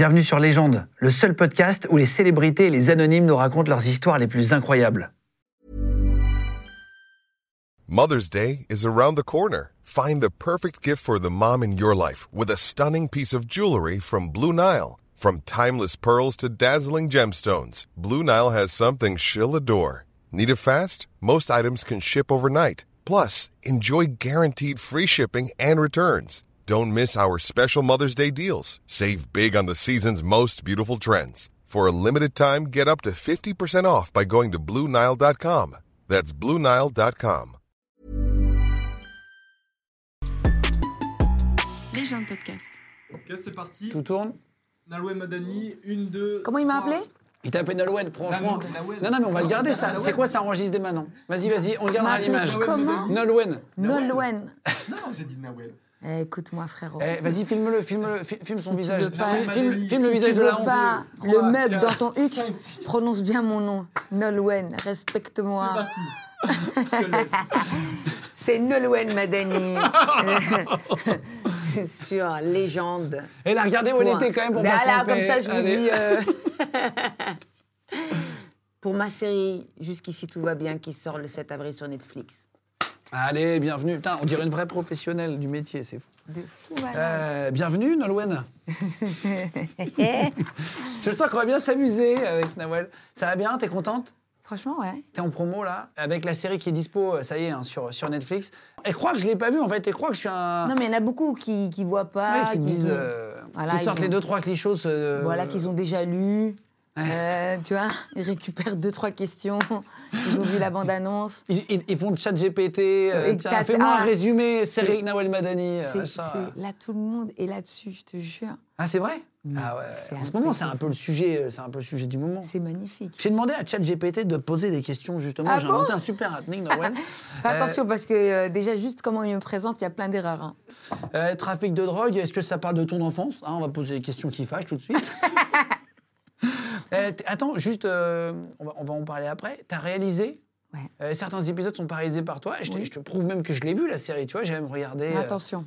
Bienvenue sur Légende, le seul podcast où les célébrités et les anonymes nous racontent leurs histoires les plus incroyables. Mother's Day is around the corner. Find the perfect gift for the mom in your life with a stunning piece of jewelry from Blue Nile. From timeless pearls to dazzling gemstones, Blue Nile has something she'll adore. Need it fast? Most items can ship overnight. Plus, enjoy guaranteed free shipping and returns. Don't miss our special Mother's Day deals. Save big on the season's most beautiful trends. For a limited time, get up to 50% off by going to BlueNile.com. That's BlueNile.com. Les gens de podcast. Ok, c'est parti. Tout tourne Nalwe Madani, une, deux. Comment il m'a appelé? Il t'a appelé Nolwenn, franchement. Nolwenn. Non, non, mais on va le garder, ça. C'est quoi ça enregistre dès maintenant? Vas-y, vas-y, on le gardera à l'image. comment? Nolwenn. Nolwenn. Non, j'ai dit Nawel. Eh, Écoute-moi, frérot. Eh, vas-y, filme-le, filme-le, fi- filme son Si tu visage. veux pas- Filme, filme- Si filme le si visage tu de veux la honte. pas le Trois, mug quatre, dans ton huc, cinq, six. prononce bien mon nom. Nolwenn, C'est respecte-moi. parti. Je te laisse. C'est Nolwenn Madani. Sur Légende. Et là, regardez où elle était quand même pour pas se Voilà, tromper. comme ça, je vous Allez. dis. euh, Pour ma série Jusqu'ici tout va bien qui sort le 7 avril sur Netflix. Allez, bienvenue. Putain, on dirait une vraie professionnelle du métier, c'est fou. De fou, malade. Euh, bienvenue, Nolwenn. je sens qu'on va bien s'amuser avec Nawel. Ça va bien? T'es contente? Franchement, ouais. T'es en promo là, avec la série qui est dispo, ça y est, hein, sur, sur Netflix. Et crois que je l'ai pas vu en fait, et crois que je suis un. Non, mais il y en a beaucoup qui ne voient pas. Ouais, qui qui disent. disent- euh, Voilà, qui te ils sortent ont- les deux, trois clichés. euh, Voilà, qu'ils ont déjà lu. Euh, tu vois, ils récupèrent deux, trois questions. Ils ont vu la bande-annonce. Ils, ils- ils font de chat GPT. euh, Fais-moi un ah. résumé, série Nawel Madani. euh, Là, tout le monde est là-dessus, je te jure. Ah, c'est vrai? Ah ouais. En ce moment, c'est un peu le sujet, euh, c'est un peu le sujet du moment. C'est magnifique. J'ai demandé à ChatGPT de poser des questions justement. Ah J'ai bon inventé un super happening, Nawel. Fais attention parce que euh, déjà, juste comment il me présente, il y a plein d'erreurs. hein. Euh, trafic de drogue, est-ce que ça parle de ton enfance? Hein, On va poser des questions qui fâchent tout de suite. Euh, attends, juste, euh, on, va, on va en parler après. T'as réalisé Ouais. euh, Certains épisodes sont réalisés par toi. Je, te- Oui. je te prouve même que je l'ai vu, la série. Tu vois, j'ai même regardé. Mais attention,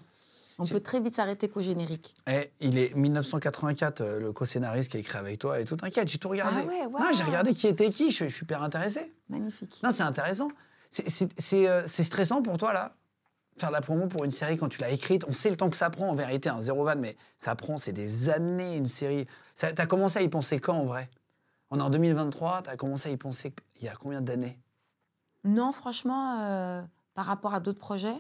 on peut très vite s'arrêter qu'au générique. eh, il est 1984, euh, le co-scénariste qui a écrit avec toi et tout. T'inquiète, j'ai tout regardé. Ah ouais, Non, waouh. j'ai regardé qui était qui. Je, je suis hyper intéressé. Magnifique. Non, c'est intéressant. C'est stressant pour toi, là? Faire la promo pour une série quand tu l'as écrite, on sait le temps que ça prend en vérité, un zéro van, mais ça prend, c'est des années une série. T'as commencé à y penser quand en vrai? On est en 2023, t'as commencé à y penser il y a combien d'années? Non, franchement, euh, par rapport à d'autres projets,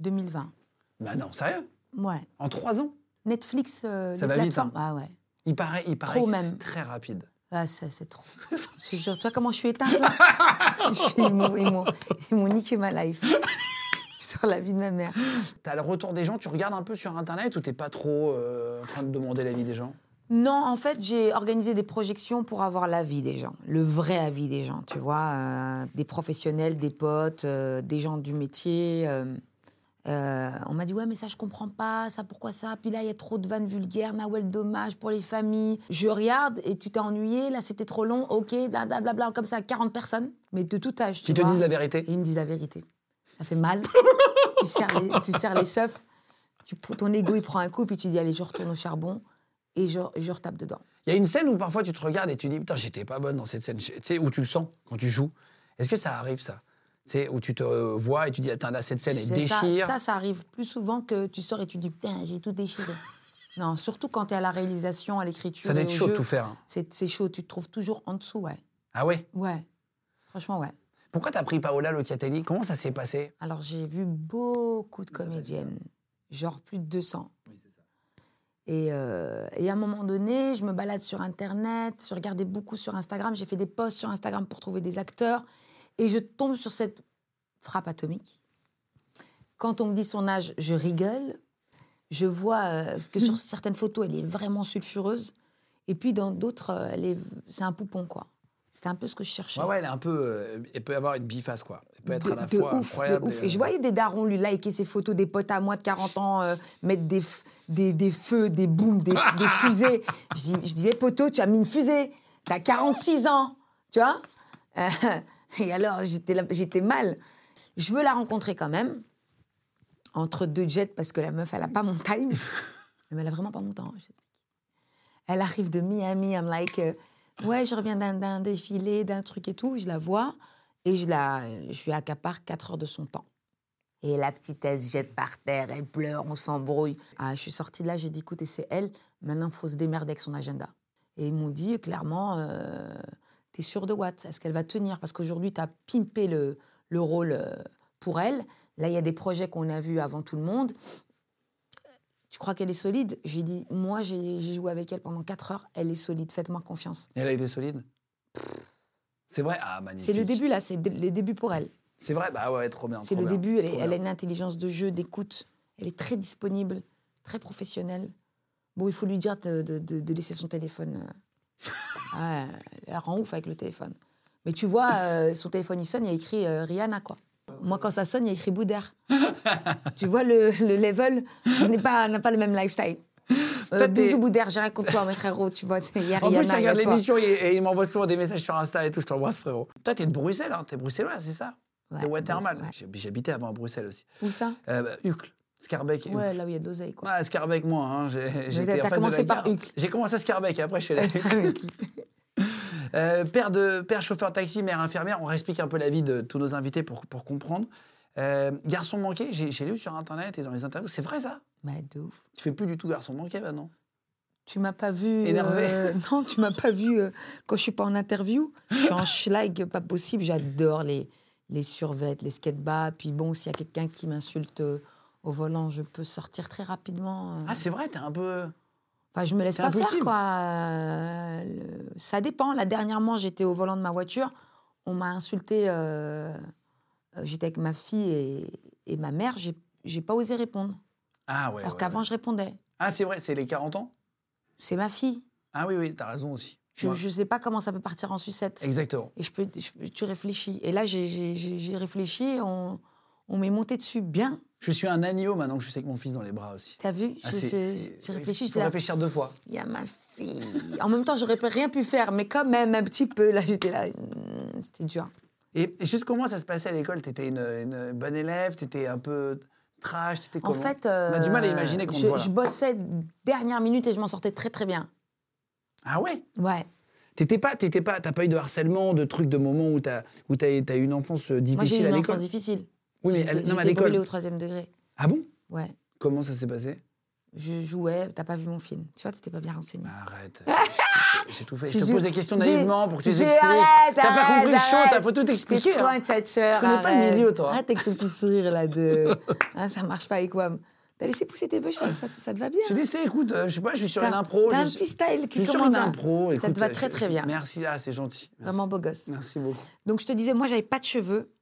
2020. Bah non, sérieux? Ouais. En trois ans? Netflix, euh, Ça les va vite, hein. Ah ouais. Il paraît, il paraît Trop que même. très rapide. Ah, c'est trop. Je te jure, tu vois comment je suis éteinte là? Ils m'ont niqué ma life. Sur la vie de ma mère. T'as le retour des gens, tu regardes un peu sur Internet ou t'es pas trop euh, en train de demander l'avis des gens? Non, en fait, j'ai organisé des projections pour avoir l'avis des gens, le vrai avis des gens, tu vois, euh, des professionnels, des potes, euh, des gens du métier. euh, on m'a dit ouais mais ça je comprends pas, ça pourquoi ça? Puis là il y a trop de vannes vulgaires, Nawel dommage pour les familles. Je regarde et tu t'es ennuyé, là c'était trop long, ok, blablabla, bla, comme ça 40 personnes, mais de tout âge. Qui tu te vois. disent la vérité? Ils me disent la vérité. Ça fait mal. tu, serres les, tu serres les seufs, tu, ton ego il prend un coup, puis tu dis allez, je retourne au charbon et je, je retape dedans. Il y a une scène où parfois tu te regardes et tu dis putain j'étais pas bonne dans cette scène. Tu sais où tu le sens quand tu joues. Est-ce que ça arrive ça? C'est où tu te vois et tu dis attends là cette scène elle C'est ça, déchire. ça, ça arrive plus souvent que tu sors et tu dis putain, j'ai tout déchiré. non, surtout quand tu es à la réalisation, à l'écriture. Ça doit être au chaud de tout faire. hein. C'est chaud, tu te trouves toujours en dessous, ouais. Ah ouais? Ouais. Franchement, ouais. Pourquoi t'as pris Paola Locatelli? Comment ça s'est passé? Alors, j'ai vu beaucoup de comédiennes, genre plus de 200. Et, euh, et à un moment donné, je me balade sur Internet, je regardais beaucoup sur Instagram, j'ai fait des posts sur Instagram pour trouver des acteurs, et je tombe sur cette frappe atomique. Quand on me dit son âge, je rigole. Je vois euh, que sur certaines photos, elle est vraiment sulfureuse, et puis dans d'autres, euh, elle est- c'est un poupon, quoi. C'était un peu ce que je cherchais. Ouais ouais elle est un peu, euh, elle peut avoir une biface quoi. Elle peut être à la de fois ouf, incroyable. de ouf. et, je euh, voyais des darons lui liker ses photos, des potes à moi de 40 ans euh, mettre des, des, des feux, des booms, des, des fusées. Je, dis- je disais, poteau, tu as mis une fusée. T'as 46 ans, tu vois Et alors, j'étais mal. Je veux la rencontrer quand même, entre deux jets, parce que la meuf, elle a pas mon time. Mais elle a vraiment pas mon temps, je t'explique. Elle arrive de Miami, I'm like, ouais, je reviens d'un- défilé, d'un truc et tout. Je la vois et je, la, je lui accapare 4 heures de son temps. Et la petite, elle jette par terre, elle pleure, on s'embrouille. Ah, je suis sortie de là, j'ai dit, écoutez, c'est elle, maintenant, il faut se démerder avec son agenda. Et ils m'ont dit, clairement, euh, t'es sûr de what Est-ce qu'elle va tenir? Parce qu'aujourd'hui, t'as pimpé le, le rôle euh, pour elle. Là, il y a des projets qu'on a vus avant tout le monde. Tu crois qu'elle est solide? J'ai dit, moi, j'ai joué avec elle pendant 4 heures, elle est solide, faites-moi confiance. Et elle a été solide? C'est vrai? Ah, magnifique. C'est le début, là, c'est dé- les débuts pour elle. C'est vrai? Bah ouais, trop bien. C'est le bien, début, elle, est- trop elle a une intelligence de jeu, d'écoute. Elle est très disponible, très professionnelle. Bon, il faut lui dire de, de- laisser son téléphone. euh. Elle rend ouf avec le téléphone. Mais tu vois, euh, son téléphone, il sonne, il y a écrit euh, Rihanna, quoi. Moi, quand ça sonne, il y a écrit Boudère. tu vois le, le level On n'est pas- on n'a pas le même lifestyle. Euh, bisous Boudère, j'ai rien contre toi, mes frérots, tu vois. Il y a En plus, a regarde l'émission et, et il m'envoie souvent des messages sur Insta et tout. Je t'embrasse, frérot. Toi, t'es de Bruxelles, hein T'es bruxellois, c'est ça Ouais, De Watermal. J'ai- J'habitais avant à Bruxelles aussi. Où ça Euh, bah, Uccle, Scarbeck. et Ouais, là où il y a de l'oseille, quoi. Ouais, Scarbeck, moi. Hein. J'ai- commencé par. Uccle. J'ai commencé à Scarbeck, et après je suis allé à Uccle. Euh, père, de, père chauffeur taxi, mère infirmière, on réexplique un peu la vie de tous nos invités pour, pour comprendre. Euh, garçon manqué, j'ai lu sur Internet et dans les interviews, c'est vrai ça? Bah, de ouf. Tu fais plus du tout garçon manqué maintenant Tu m'as pas vu. Énervé. euh, non, tu m'as pas vu euh, quand je suis pas en interview. Je suis en schlag, pas possible. J'adore les, les survêtes, les skatebags. Puis bon, s'il y a quelqu'un qui m'insulte euh, au volant, je peux sortir très rapidement. Ah, c'est vrai, t'es un peu. Enfin, je me laisse pas impulsif. faire, quoi. Euh, le- Ça dépend. Là, dernièrement, j'étais au volant de ma voiture. On m'a insulté. euh, euh, J'étais avec ma fille et, et ma mère. J'ai pas osé répondre. Ah ouais. Alors ouais, qu'avant, ouais. je répondais. Ah, c'est vrai, c'est les 40 ans? C'est ma fille. Ah oui, oui, t'as raison aussi. Je, Ouais. je sais pas comment ça peut partir en sucette. Exactement. Et je peux, je- tu réfléchis. Et là, j'ai- réfléchi, on, on m'est monté dessus bien. Je suis un agneau maintenant que je suis avec mon fils dans les bras aussi. T'as vu? Ah, Je- je- J'ai réfléchi, j'étais faut réfléchir deux fois. Il y a ma fille. En même temps, j'aurais rien pu faire, mais quand même, un petit peu. Là, j'étais là. hmm, C'était dur. Et et juste comment ça se passait à l'école? T'étais une, une bonne élève? T'étais un peu trash? T'étais En comment? fait. On a du mal à imaginer qu'on je, voit je bossais dernière minute et je m'en sortais très, très bien. Ah ouais? Ouais. T'étais pas, t'étais pas, t'as pas eu de harcèlement, de trucs, de moments où t'as, où t'as, eu une enfance euh, Moi, j'ai difficile eu à une l'école? enfance difficile. Oui, mais à- non, mais à l'école. au troisième degré. Ah bon? Ouais. Comment ça s'est passé? Je jouais, t'as pas vu mon film. Tu vois, t'étais pas bien renseigné. Arrête. J'ai tout fait. Je te pose des questions naïvement pour que tu arrête, T'as pas compris le show, t'as faut tout T'es expliquer. trop hein. un tchatcheur. Tu connais pas le milieu, toi. Arrête avec ton petit sourire là de. Hein, ça marche pas avec WAM. T'as laissé pousser tes bouches, ça, ça, ça te va bien. J'ai laissé, écoute, euh, je sais pas, je suis sur une impro. T'as je un petit style Je qui suis sur commence une impro. Ça te va très je- très bien. Merci, ah, c'est gentil. Vraiment beau gosse. Merci beaucoup. Donc je te disais, moi j'avais pas de cheveux.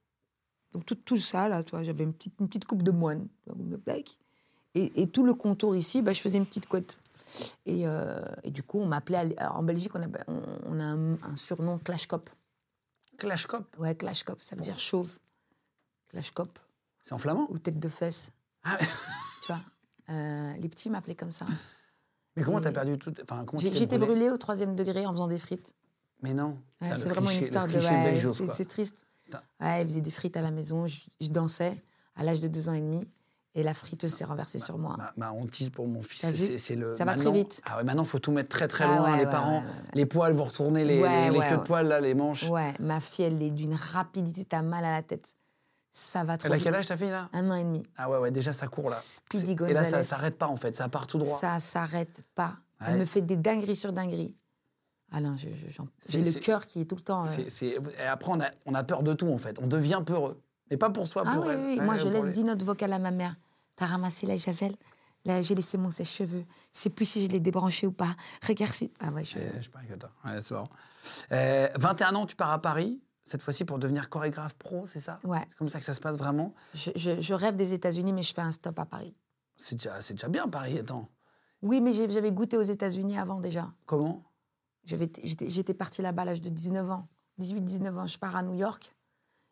Donc tout, tout ça là, toi, j'avais une petite, une petite coupe de moine. Et, et tout le contour ici, bah, je faisais une petite côte. Et, euh, et du coup, on m'appelait. En Belgique, on a, on, on a un, un surnom Clash Cop. Clash Cop, Ouais, Clash Cop, ça veut dire chauve. Clash Cop. c'est en flamand? Ou tête de fesse. Ah, Tu vois Euh, Les petits m'appelaient comme ça. Mais comment t'as perdu tout Enfin, J'étais brûlé brûlée au troisième degré en faisant des frites. Mais non. Ouais, c'est vraiment une histoire de. ouais, c'est triste. Ouais, il faisait des frites à la maison, je, je dansais à l'âge de deux ans et demi, et la friteuse s'est renversée sur moi. Ma, ma hantise pour mon fils, c'est- le. Ça va très vite. Ah ouais, maintenant, faut tout mettre très très Ah loin. ouais, les ouais, parents, les poils, vous retournez les, les, queues de poils, là, les manches. Ouais, ma fille, elle est d'une rapidité, t'as mal à la tête. Ça va trop Elle a quel âge ta fille là? Un an et demi. Ah ouais, ouais, déjà ça court là. Speedy C'est- Et là, ça s'arrête pas en fait, ça part tout droit. Ça s'arrête pas. Elle me fait des dingueries sur dingueries. C'est- j'ai le cœur qui est tout le temps. euh, après, on a, on a peur de tout en fait. On devient peureux. Mais pas pour soi, Ah pour oui, elle. oui, oui. Ouais, moi je laisse les- 10 notes vocales à ma mère. T'as ramassé la javel Là, j'ai laissé mon sèche-cheveux. Je sais plus si je l'ai débranché ou pas. Regarde si. Ah ouais, je. Euh, je parie que toi. Ouais, c'est marrant. Euh, 21 ans, tu pars à Paris, cette fois-ci pour devenir chorégraphe pro, c'est ça? Ouais. C'est comme ça que ça se passe vraiment? Je, je- je rêve des États-Unis, mais je fais un stop à Paris. C'est déjà, déjà bien Paris, attends. Oui, mais j'avais goûté aux États-Unis avant déjà. Comment? J'étais partie là-bas à l'âge de 19 ans. 18-19 ans, je pars à New York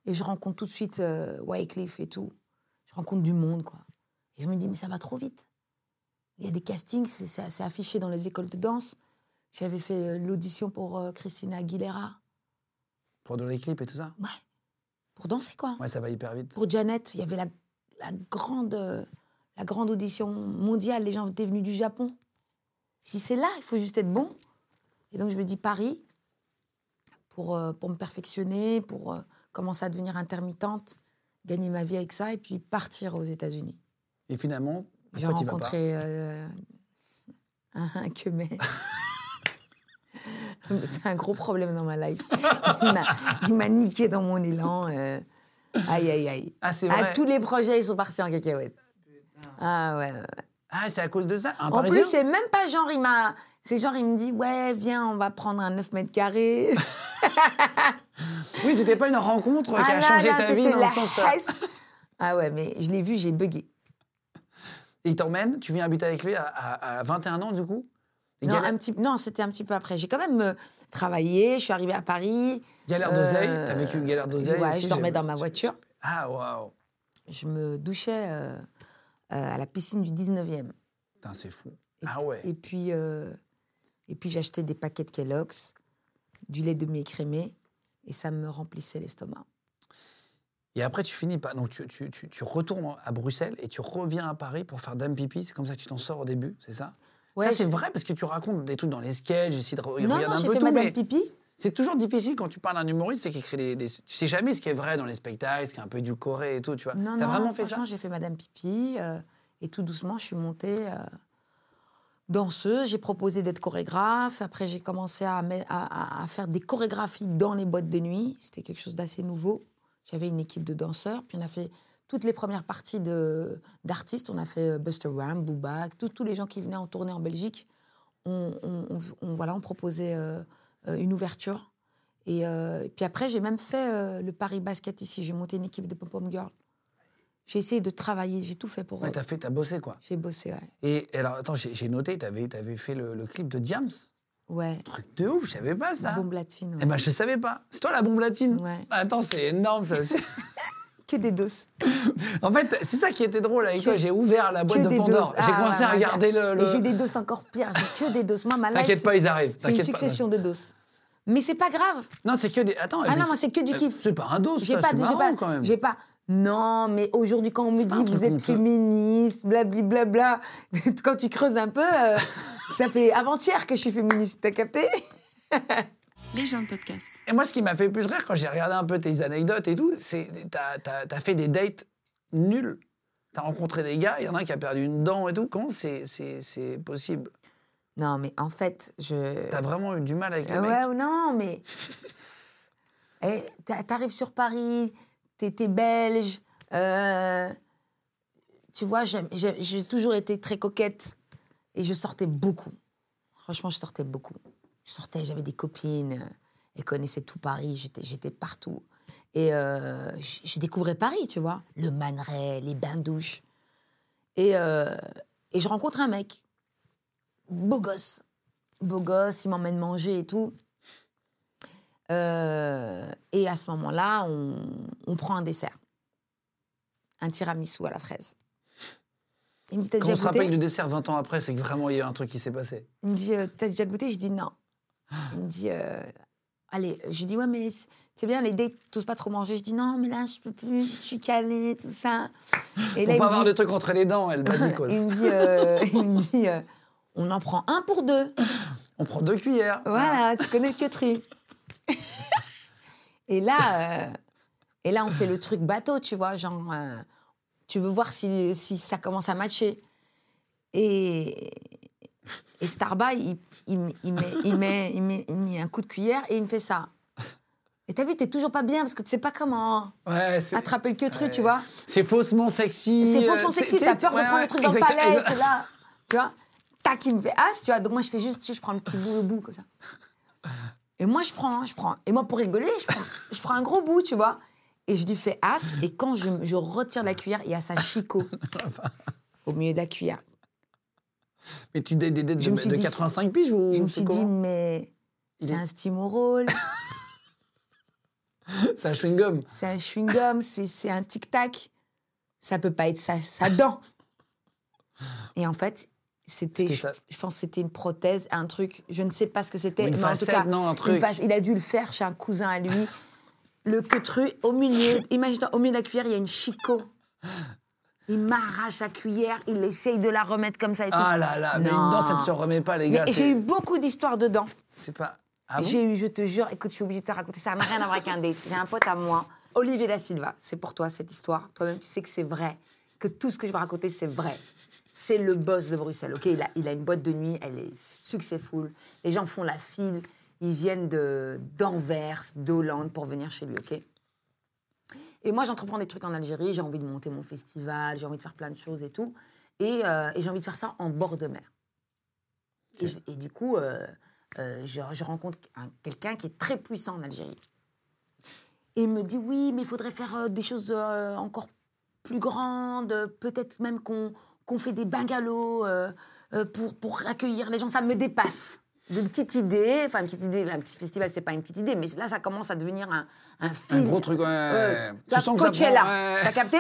et je rencontre tout de suite euh, Wycliffe et tout. Je rencontre du monde, quoi. Et je me dis, mais ça va trop vite. Il y a des castings, c'est- affiché dans les écoles de danse. J'avais fait euh, l'audition pour euh, Christina Aguilera. Pour donner les clips et tout ça? Ouais. Pour danser, quoi. Ouais, ça va hyper vite. Pour Janet, il y avait la, la grande, euh, la grande audition mondiale. Les gens étaient venus du Japon. Je dis, c'est là, il faut juste être bon. Et donc, je me dis Paris pour, euh, pour me perfectionner, pour euh, commencer à devenir intermittente, gagner ma vie avec ça et puis partir aux États-Unis. Et finalement, J'ai rencontré euh, un, un que mais. C'est un gros problème dans ma life. Il m'a- niqué dans mon élan. euh. Aïe, aïe, aïe. Ah, c'est Ah, vrai. tous les projets, ils sont partis en cacahuète. Ah ouais. ouais. Ah, c'est à cause de ça Un En Parisien plus, c'est même pas genre, il m'a. C'est genre, il me dit, ouais, viens, on va prendre un 9 mètres carrés. Oui, c'était pas une rencontre qui Ah a là changé là, ta vie dans la le sens. euh, hesse. Ah ouais, mais je l'ai vu, j'ai bugué. Il t'emmène, tu viens habiter avec lui à, à- à 21 ans, du coup? Non, galère, un petit... non c'était un petit peu après. J'ai quand même euh, travaillé, je suis arrivée à Paris. galère d'oseille Euh, T'as vécu une galère d'oseille Ouais, aussi, je dormais dans ma voiture. Ah, waouh Je me douchais euh, à la piscine du 19e. Putain, c'est fou. Et, Ah ouais. Et puis, euh, et puis j'achetais des paquets de Kellogg's, du lait demi-écrémé, et ça me remplissait l'estomac. Et après, tu finis pas. Donc, tu, tu- tu- tu retournes à Bruxelles et tu reviens à Paris pour faire Dame Pipi. C'est comme ça que tu t'en sors au début, c'est ça? Ouais, Ça, c'est vrai parce que tu racontes des trucs dans les sketchs, j'essaie de re- Non, regarder non, un j'ai peu fait tout, Madame mais Pipi. C'est toujours difficile quand tu parles d'un humoriste, c'est qu'il crée des, des- Tu sais jamais ce qui est vrai dans les spectacles, ce qui est un peu édulcoré et tout, tu vois. Non, T'as non, vraiment fait ça franchement, j'ai fait Madame Pipi. euh, et tout doucement, je suis montée euh, danseuse. J'ai proposé d'être chorégraphe. Après, j'ai commencé à, faire des chorégraphies dans les boîtes de nuit. C'était quelque chose d'assez nouveau. J'avais une équipe de danseurs. Puis on a fait toutes les premières parties de- d'artistes. On a fait euh, Buster Ram, Booba, tous- les gens qui venaient en tournée en Belgique. On, on- on- on- voilà, on proposait euh, une ouverture. Et, euh, et puis après, j'ai même fait euh, le Paris Basket ici. J'ai monté une équipe de pom-pom girl. J'ai essayé de travailler, j'ai tout fait pour Ouais, eux. t'as fait, t'as bossé, quoi. J'ai bossé, ouais. Et alors, attends, j'ai j'ai noté, t'avais avais fait le, le clip de Diams. Ouais. Truc de ouf, je savais pas ça. Bombe latine. ouais. Eh ben, je savais pas. C'est toi la bombe latine Ouais. Attends, c'est énorme ça aussi. Que des doses. en fait, c'est ça qui était drôle avec toi. J'ai ouvert la boîte de Pandore. J'ai Ah, commencé à regarder le. J'ai des doses encore pires. J'ai que des doses. Moi, ma T'inquiète pas, ils arrivent. C'est une pas. succession de doses. Mais c'est pas grave. Non, c'est que des. Attends. Ah non, moi, c'est que du kiff. C'est pas un dos, pas, C'est j'ai marrant pas, quand même. j'ai pas. Non, mais aujourd'hui, quand on me pas dit vous êtes féministe, blablabla, quand tu creuses un peu, euh, ça fait avant-hier que je suis féministe. T'as capté? Les gens de podcast. Et moi, ce qui m'a fait plus rire quand j'ai regardé un peu tes anecdotes et tout, c'est t'as as, fait des dates nuls. T'as rencontré des gars, il y en a un qui a perdu une dent et tout. Comment c'est c'est- c'est possible? Non, mais en fait, je. T'as vraiment eu du mal avec les Ah mecs? ouais, ou non, mais. Eh, t'a- T'arrives sur Paris, t'es t'es belge. euh, tu vois, j'ai toujours été très coquette et je sortais beaucoup. Franchement, je sortais beaucoup. Je sortais, j'avais des copines, elles connaissaient tout Paris, j'étais partout. Et euh, j- j'ai découvert Paris, tu vois, le Man Ray, les bains-douches. Et, euh, et je rencontre un mec, beau gosse, beau gosse, il m'emmène manger et tout. Euh, et à ce moment-là, on, on prend un dessert. Un tiramisu à la fraise. Il me dit, Quand déjà on se rappelle goûté du dessert 20 ans après, c'est que vraiment il y a un truc qui s'est passé. Il me dit, euh, t'as déjà goûté? Je dis non. Il me dit, euh, allez, je dis, ouais, mais c'est- bien, les dates, t'oses pas trop manger. Je dis, non, mais là, je peux plus, je suis calée, tout ça. Et Pour il pas me avoir dit- de trucs entre les dents, elle basique. il me dit, euh, il me dit euh, on en prend un pour deux. On prend deux cuillères. Voilà, tu connais le queutru. et là, et là, on fait le truc bateau, tu vois, genre, tu veux voir si, si ça commence à matcher. Et, et Starbucks, il, il, me- il met, il, met, il, met, il met un coup de cuillère et il me fait ça. Et t'as vu, t'es toujours pas bien parce que tu sais pas comment Ouais, attraper le queutru, ouais. tu vois. C'est faussement sexy. C'est euh, faussement sexy, t'as peur de ouais, prendre le truc dans le exact- palais, exact- t'es là, tu vois. Tac, il me fait as, tu vois. Donc moi, je fais juste, tu sais, je prends le petit bout, le bout, comme ça. Et moi, je prends, je prends. Et moi, pour rigoler, je prends, je prends un gros bout, tu vois. Et je lui fais as, et quand je, je retire la cuillère, il y a sa chicot au milieu de la cuillère. Mais tu des des dettes de, me suis de dit- 85 piges ou Je me suis dit, mais c'est est- un stimorol, C'est un chewing-gum. c'est un chewing-gum, c'est un tic-tac. Ça peut pas être sa, sa dent. Et en fait, c'était, je, je pense que c'était une prothèse, un truc, je ne sais pas ce que c'était. Mais en tout cas, non, un une truc. face- il a dû le faire chez un cousin à lui. Le queutru, au milieu, imagine-toi, au milieu de la cuillère, il y a une chicot. Il m'arrache la cuillère, il essaye de la remettre comme ça et tout. Ah là là, mais une dent, ça ne se remet pas, les gars. Mais j'ai eu beaucoup d'histoires dedans. C'est pas. Ah J'ai eu, je te jure, écoute, je suis obligée de te raconter, ça n'a rien à voir avec un date. J'ai un pote à moi, Olivier Da Silva, c'est pour toi cette histoire. Toi-même, tu sais que c'est vrai, que tout ce que je vais raconter, c'est vrai. C'est le boss de Bruxelles, ok il a, il a une boîte de nuit, elle est successful. Les gens font la file, ils viennent de d'Anvers, d'Hollande pour venir chez lui, ok Et moi, j'entreprends des trucs en Algérie, j'ai envie de monter mon festival, j'ai envie de faire plein de choses et tout. Et, euh, et j'ai envie de faire ça en bord de mer. Et, du coup, euh, euh, je, je rencontre un- quelqu'un qui est très puissant en Algérie. Et il me dit oui, mais il faudrait faire des choses encore plus grandes, peut-être même qu'on fait des bungalows pour, pour accueillir les gens. Ça me dépasse. De petites idées, enfin une petite idée, un petit festival, c'est pas une petite idée, mais là, ça commence à devenir un, un Un film. gros truc, ouais. Euh, Tu sens que Coachella, t'as capté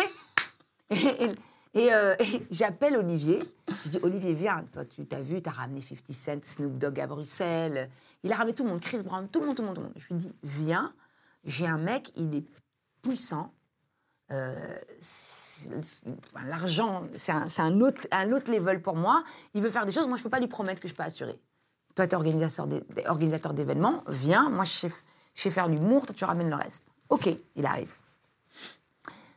Et, et- et, euh, et j'appelle Olivier. Je dis Olivier, viens, toi, tu t'as vu, t'as ramené 50 Cent, Snoop Dogg à Bruxelles. Il a ramené tout le monde, Chris Brown, tout le monde, tout le monde, tout le monde. Je lui dis, viens, j'ai un mec, il est puissant. Euh, L'argent, c'est un, un autre, un autre level pour moi. Il veut faire des choses, moi, je peux pas lui promettre que je peux assurer. Toi, tu es organisateur d'é- organisateur d'événements, viens, moi, je sais, je sais faire l'humour, toi, tu ramènes le reste. OK, il arrive.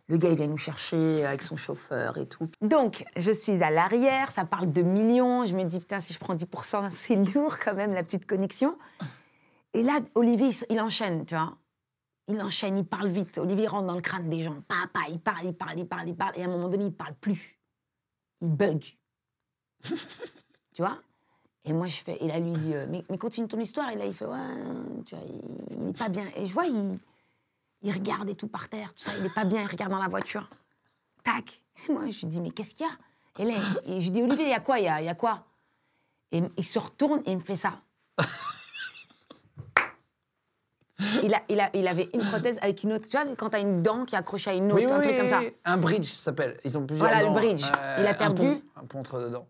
Le gars, il vient nous chercher avec son chauffeur et tout. Donc, je suis à l'arrière, ça parle de millions. Je me dis, putain, si je prends 10%, c'est lourd quand même, la petite connexion. Et là, Olivier, il enchaîne, tu vois. Il enchaîne, il parle vite. Olivier rentre dans le crâne des gens. Papa, il parle, il parle, il parle, il parle. Et à un moment donné, il parle plus. Il bug. tu vois? Et moi, je fais. Et là, lui dit euh, mais, mais continue ton histoire. Et là, il fait Ouais, tu vois, il, il est pas bien. Et je vois, il, il regarde et tout par terre, tout ça. Il est pas bien, il regarde dans la voiture. Tac. Et moi, je lui dis Mais qu'est-ce qu'il y a? Et là, et je lui dis Olivier, il y a quoi? Il y a, il y a quoi? Et il se retourne et il me fait ça. Il, a, il, a, il avait une prothèse avec une autre. Tu vois, quand t'as une dent qui est accrochée à une autre, Oui, oui, un truc comme ça. Un bridge, ça s'appelle. Ils ont plusieurs Voilà, le dents. bridge. Il a un perdu. pont- Un pont entre dedans.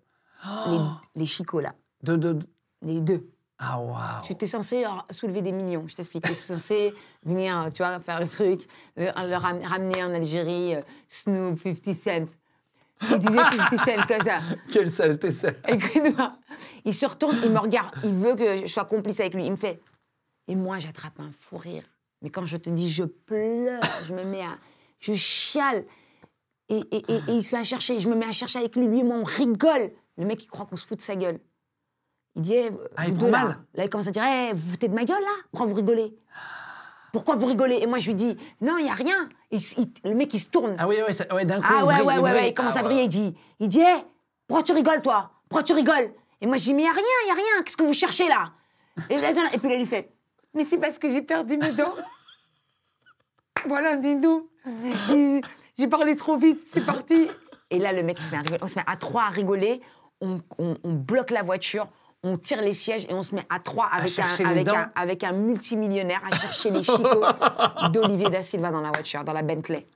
Les, les chicots, là. Deux, deux, deux. Les deux. Ah, waouh. Tu étais censé euh, soulever des millions, je t'explique. Tu étais censé venir, euh, tu vois, faire le truc, le, le ram- ramener en Algérie euh, Snoop, 50 Cent. Il disait 50 Cent comme ça. Quelle saleté, ça. Écoute-moi. Il se retourne, il me regarde, il veut que je sois complice avec lui. Il me fait. Et moi, j'attrape un fou rire. Mais quand je te dis, je pleure, je me mets à. Je chiale. Et, et, et, et il se met à chercher. Je me mets à chercher avec lui. Lui et moi, on rigole. Le mec, il croit qu'on se fout de sa gueule. Il dit, eh, Ah, vous il deux, là. mal. Là, il commence à dire, Eh, vous foutez de ma gueule, là Pourquoi vous rigolez? Pourquoi vous rigolez? Et moi, je lui dis, non, il n'y a rien. Il il- le mec, il se tourne. Ah oui, ouais, ça- ouais, d'un coup. Ah ouais, vrille, ouais, ouais, il commence Ah à ouais. vriller, il dit, il dit, Hé, pourquoi tu rigoles, toi? Pourquoi tu rigoles? Et moi, je dis, mais il n'y a rien, il n'y a rien, qu'est-ce que vous cherchez là? Et, et puis là, il fait, mais c'est parce que j'ai perdu mes dents. voilà, dis-nous. J'ai parlé trop vite, c'est parti. Et là, le mec, il se met à rigoler. on se met à trois à rigoler, on, on- on bloque la voiture, on tire les sièges et on se met à trois avec, un, avec, un, avec un multimillionnaire à chercher les chicots d'Olivier Da Silva dans la voiture, dans la Bentley.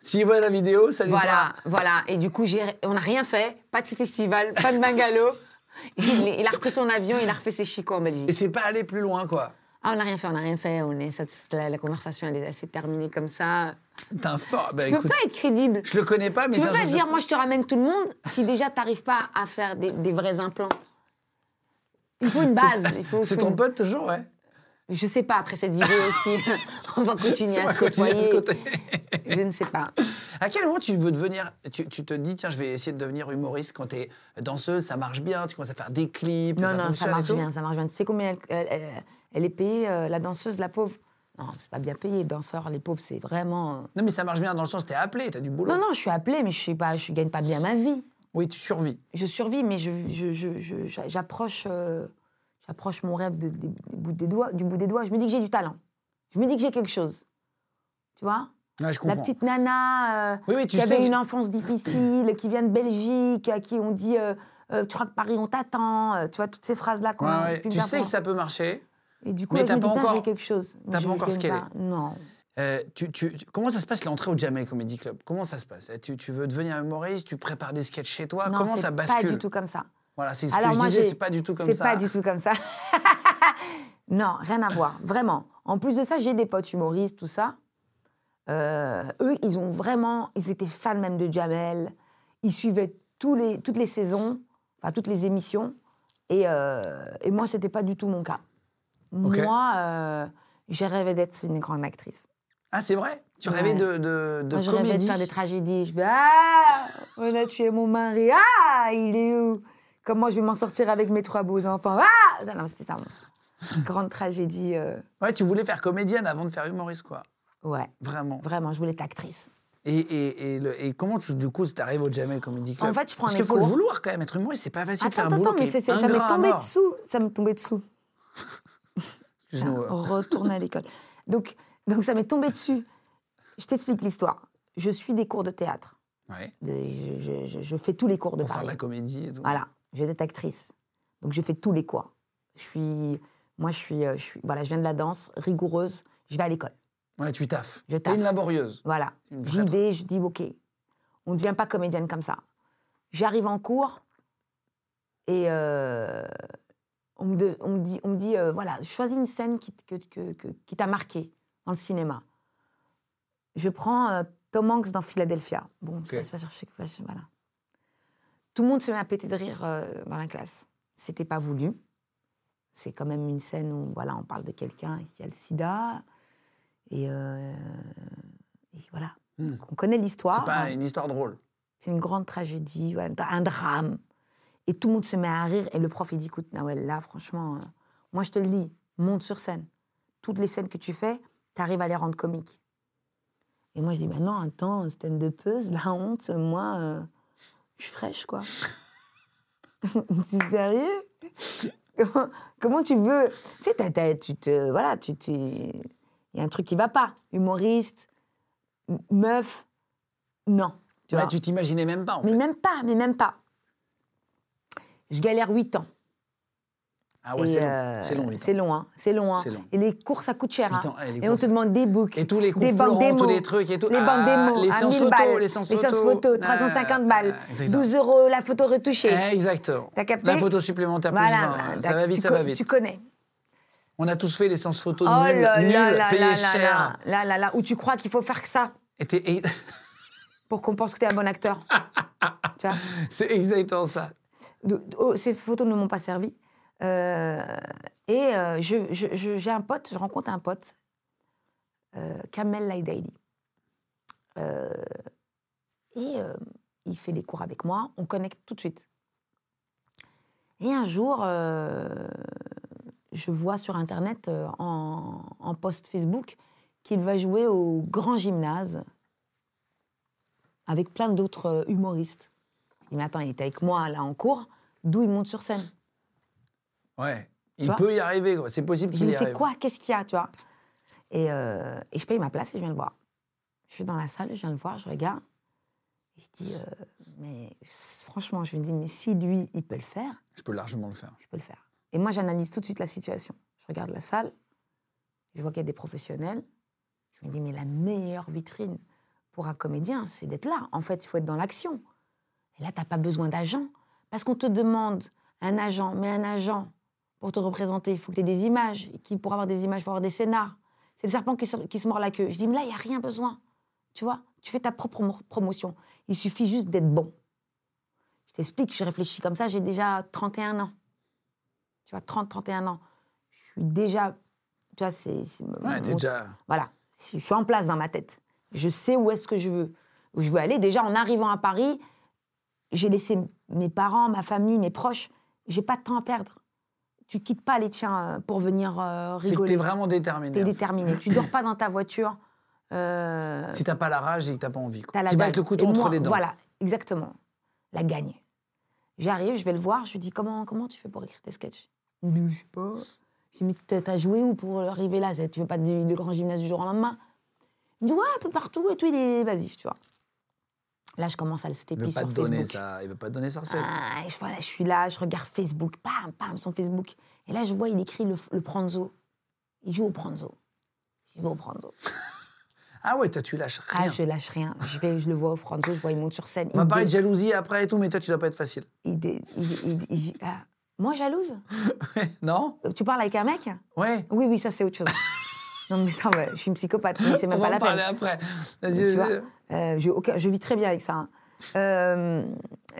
S'il voit la vidéo, ça lui Voilà, fera- voilà. Et du coup, j'ai- on n'a rien fait. Pas de festival, pas de bungalow. Il, il a repris son avion, il a refait ses chicots en Et Belgique. c'est pas aller plus loin, quoi. Ah, on n'a rien fait, on n'a rien fait. On est, ça- la, la conversation, elle est assez terminée comme ça. T'es un fort. Bah, tu peux écoute, pas être crédible. je le connais pas, mais Tu peux pas dire, moi, je te ramène tout le monde si déjà, tu n'arrives pas à faire des, des vrais implants. Il faut une base. il faut- C'est faut ton une- pote toujours, ouais. Je sais pas, après cette vidéo aussi, on va continuer à se côtoyer. Je ne sais pas. À quel moment tu veux devenir. Tu, tu te dis, tiens, je vais essayer de devenir humoriste quand t'es danseuse, ça marche bien, tu commences à faire des clips, Non, ça non, ça marche bien, ça marche bien. Tu sais combien elle, elle- elle- elle est payée, euh, la danseuse, la pauvre? Non, c'est pas bien payé, danseur, les pauvres, c'est vraiment. euh, Non, mais ça marche bien dans le sens, t'es appelé, t'as du boulot. Non, non, je suis appelée, mais je suis pas, je gagne pas bien ma vie. Oui, tu survis. Je survis, mais je, je- je- je- j'a- j'approche, euh, j'approche mon rêve de- des- des doigts, du bout des doigts. Je me dis que j'ai du talent. Je me dis que j'ai quelque chose. Tu vois? Ouais, je La petite nana euh, Oui, oui, tu qui avait une enfance difficile, qui vient de Belgique, à qui on dit euh, Tu crois que Paris, on t'attend Tu vois, toutes ces phrases-là qu'on Ouais, ouais. Tu sais que ça peut marcher. Et du coup, Mais là, je t'as me dis, pas encore- j'ai quelque chose. t'as pas encore scalé. pas. Non. Euh, tu, tu- tu- comment ça se passe l'entrée au Jamel Comedy Club? Comment ça se passe? Tu, tu veux devenir humoriste Tu prépares des sketchs chez toi? Non, Comment c'est ça bascule? pas du tout comme ça. Voilà, c'est ce Alors que je disais, c'est pas du tout comme C'est ça. pas du tout comme ça. non, rien à voir, vraiment. En plus de ça, j'ai des potes humoristes, tout ça. Euh, eux, ils ont vraiment, ils étaient fans même de Jamel. Ils suivaient tous les, toutes les saisons, enfin toutes les émissions. Et, euh, et moi, c'était pas du tout mon cas. Moi, euh, j'ai rêvé d'être une grande actrice. Ah, c'est vrai? Tu Ouais. rêvais de, de, de Moi, je rêvais de faire des tragédies. Je vais Ah On a tué mon mari. Ah Il est où? Comment je vais m'en sortir avec mes trois beaux enfants Ah Non, non, c'était ça. Grande tragédie. euh, Ouais, tu voulais faire comédienne avant de faire humoriste, quoi. Ouais, Vraiment. vraiment, je voulais être actrice. Et, et, et, le- et comment, tu, du coup, tu arrives au Jamel Comedy Club? En fait, je prends Parce qu'il faut le cours. vouloir quand même. Être humoriste, c'est pas facile. Attends, attends, mais qui est c'est- c'est- ça m'est tombé dessous. Ça m'est tombé dessous. Excuse-nous. euh. Retourner à l'école. Donc, donc ça m'est tombé dessus. Je t'explique l'histoire. Je suis des cours de théâtre. Ouais, Je, je- je- je fais tous les cours de pour faire de Paris. la comédie et tout. Voilà, être actrice. Donc je fais tous les cours. Je suis, moi je suis, euh, je suis, voilà, je viens de la danse, rigoureuse. Je vais à l'école. Ouais, tu taffes. Je T'es une taffe. laborieuse. Voilà, j'y vais, je dis ok. On ne devient pas comédienne comme ça. J'arrive en cours et euh, on, me de- on me dit, on me dit euh, voilà, choisis une scène qui, t- que- que- que- qui t'a marqué dans le cinéma. Je prends euh, Tom Hanks dans Philadelphia. Bon, je vais pas chercher, voilà. Tout le monde se met à péter de rire euh, dans la classe. C'était pas voulu. C'est quand même une scène où voilà, on parle de quelqu'un qui a le sida. Et, euh, et voilà. Hmm. Donc, on connaît l'histoire. C'est pas une histoire drôle. C'est une grande tragédie, voilà, un drame. Et tout le monde se met à rire. Et le prof, il dit Écoute, Nawel, là, franchement, euh, moi, je te le dis, monte sur scène. Toutes les scènes que tu fais, tu arrives à les rendre comiques. Et moi, je dis bah Non, attends, stand de peuse, la honte, moi, euh, je suis fraîche, quoi. C'est sérieux? Comment, comment tu veux? Tu sais, t'as- t'as- tu te. Voilà, tu t'es. Il y a un truc qui va pas. Humoriste, meuf, non. Tu Ouais, vois. tu t'imaginais même pas, en Mais fait. même pas, mais même pas. Je galère 8 ans. Ah ouais, Et, c'est long. euh, C'est long, C'est long, hein. C'est long, hein. Long. Et les cours, ça coûte cher. Hein. ans, eh, et on te demande des books. Et tous les cours des bandes démos, tous les trucs et tout. Les bandes Ah, démos, les à séances 1000 photo, balles. les séances photo. photo, 350 Ah, balles. exactement. 12 euros la photo retouchée. Exactement. T'as capté La photo supplémentaire plus Voilà, 20, Ça va vite, ça va vite. Tu connais. On a tous fait les séances photo Oh nulles, là nulles, là là payées là là cher. là là là où tu crois qu'il faut faire que ça Et et- pour qu'on pense que t'es un bon acteur. tu vois C'est exactement ça. Oh, ces photos ne m'ont pas servi. Euh, et euh, j'ai un pote, je rencontre un pote, euh, Kamel Laidaili. Et il fait des cours avec moi, on connecte tout de suite. Et un jour, je vois sur Internet, en, en post Facebook, qu'il va jouer au grand gymnase avec plein d'autres humoristes. Je dis, mais attends, il était avec moi là en cours, d'où il monte sur scène Ouais. Il peut y arriver. C'est possible Je qu'il y mais arrive. c'est quoi Qu'est-ce qu'il y a, tu vois et, euh, et je paye ma place et je viens le voir. Je suis dans la salle, je viens le voir, je regarde. Et je dis, euh, mais franchement, je me dis, mais si lui, il peut le faire, Je peux largement le faire. je peux le faire. Et moi, j'analyse tout de suite la situation. Je regarde la salle, je vois qu'il y a des professionnels. Je me dis, mais la meilleure vitrine pour un comédien, c'est d'être là. En fait, il faut être dans l'action. Et là, tu n'as pas besoin d'agent. Parce qu'on te demande un agent, mais un agent, pour te représenter, il faut que tu aies des images. Qui, pour avoir des images, il faut avoir des scénars. C'est le serpent qui se, qui se mord la queue. Je dis, mais là, il n'y a rien besoin. Tu vois, tu fais ta propre promo- promotion. Il suffit juste d'être bon. Je t'explique, je réfléchis comme ça, j'ai déjà 31 ans. Tu vois, 30, 31 ans. Je suis déjà. Tu vois, c'est. Ouais, déjà- Voilà. Je suis en place dans ma tête. Je sais où est-ce que je veux. Où je veux aller. Déjà, en arrivant à Paris, j'ai laissé mes parents, ma famille, mes proches. J'ai pas de temps à perdre. Tu quittes pas les tiens euh, pour venir euh, C'est que rigoler. t'es vraiment déterminé. T'es fait. déterminé. tu dors pas dans ta voiture. euh, Si t'as pas la rage et que t'as pas envie. Quoi. la Tu vas avec le couteau entre les dents. Voilà, exactement. La gagne. J'arrive, je vais le voir, je lui dis comment, comment tu fais pour écrire tes sketchs? Je sais pas. Je lui dis, mais t'as- joué où pour arriver là? Tu veux pas du, grand gymnase du jour au lendemain? Il me dit, ouais, un peu partout et tout, il est évasif, tu vois. Là, je commence à le Il stepper veut pas sur te donner Facebook. ça. Il veut pas te donner sa recette. Ah, je, voilà, je suis là, je regarde Facebook, pam, pam, son Facebook. Et là, je vois, il écrit le, le pranzo. Il joue au pranzo. Il joue au pranzo. Ah ouais, toi, tu lâches rien. Ah, je lâche rien. Je, vais, je le vois au pranzo, je vois, il monte sur scène. On va parler de jalousie après et tout, mais toi, tu dois pas être facile. il dé- il- il- il- ah. Moi, jalouse non Tu parles avec un mec? Ouais. Oui, oui, ça, c'est autre chose. Non, mais ça, je suis une psychopathe, mais c'est même On pas va la en parler peine. après. Tu Vas-y, vois. Euh, aucun- je vis très bien avec ça. hein. Euh,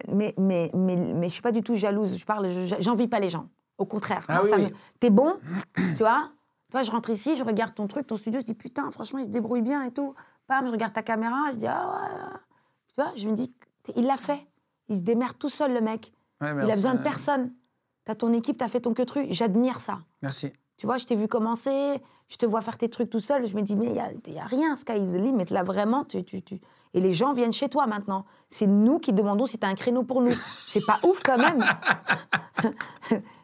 mais, mais, mais, mais je suis pas du tout jalouse. Je parle, je- j'envie pas les gens. Au contraire. Ah oui, T'es bon, tu vois? Toi, je rentre ici, je regarde ton truc, ton studio, je dis putain, franchement, il se débrouille bien et tout. Pam, je regarde ta caméra, je dis ah ouais. Tu vois, je me dis, il l'a fait. Il se démerde tout seul, le mec. Ouais, Il a besoin de personne. T'as ton équipe, t'as fait ton queutru. J'admire ça. Merci. Tu vois, je t'ai vu commencer, je te vois faire tes trucs tout seul. Je me dis, mais il n'y a, y a rien, Sky is the limit. Là, vraiment, tu, tu, tu- Et les gens viennent chez toi maintenant. C'est nous qui demandons si tu as un créneau pour nous. C'est pas ouf quand même.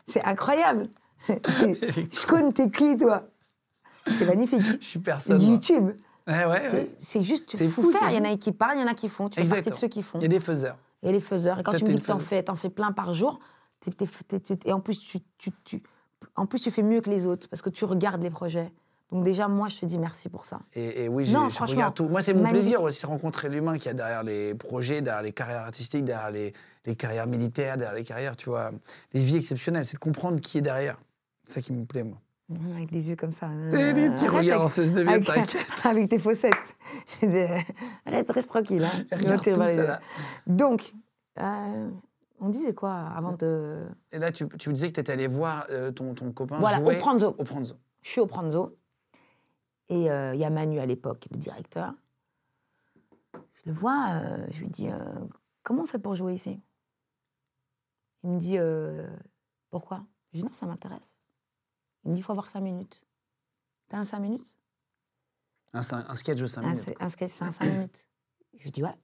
C'est incroyable. je connais t'es qui, toi? C'est magnifique. Je suis personne. YouTube. Ouais, ouais, C'est- ouais. Juste, il faut fou, faire. Il y en a qui parlent, il y en a qui font. Tu fais partie de Exactement. ceux qui font. Il y a des faiseurs. Et les faiseurs. Et quand tu me dis que t'en fais, t'en fais plein par jour, et en plus tu, tu- tu- en plus, tu fais mieux que les autres parce que tu regardes les projets. Donc déjà, moi, je te dis merci pour ça. Et, et oui, Non, je regarde tout. Moi, c'est mon magnifique. plaisir aussi, rencontrer l'humain qu'il y a derrière les projets, derrière les carrières artistiques, derrière les, les carrières militaires, derrière les carrières, tu vois, les vies exceptionnelles. C'est de comprendre qui est derrière. C'est ça qui me plaît, moi. Avec les yeux comme ça. Et des petits Arrête regards en avec- 16 neuvième, avec, tes faussettes. Des- reste tranquille. Hein. Donc, euh, on disait quoi avant de... Et là, tu, tu me disais que tu étais allé voir euh, ton, ton copain Voilà, jouer au Pranzo. Au Pranzo. Je suis au Pranzo. Et euh, il y a Manu à l'époque, le directeur. Je le vois, euh, je lui dis euh, Comment on fait pour jouer ici? Il me dit euh, Pourquoi? Je dis Non, ça m'intéresse. Il me dit Il faut avoir cinq minutes. T'as un cinq minutes? Un, un sketch de 5 un, minutes. c'est- un sketch, c'est un cinq minutes. Je lui dis Ouais.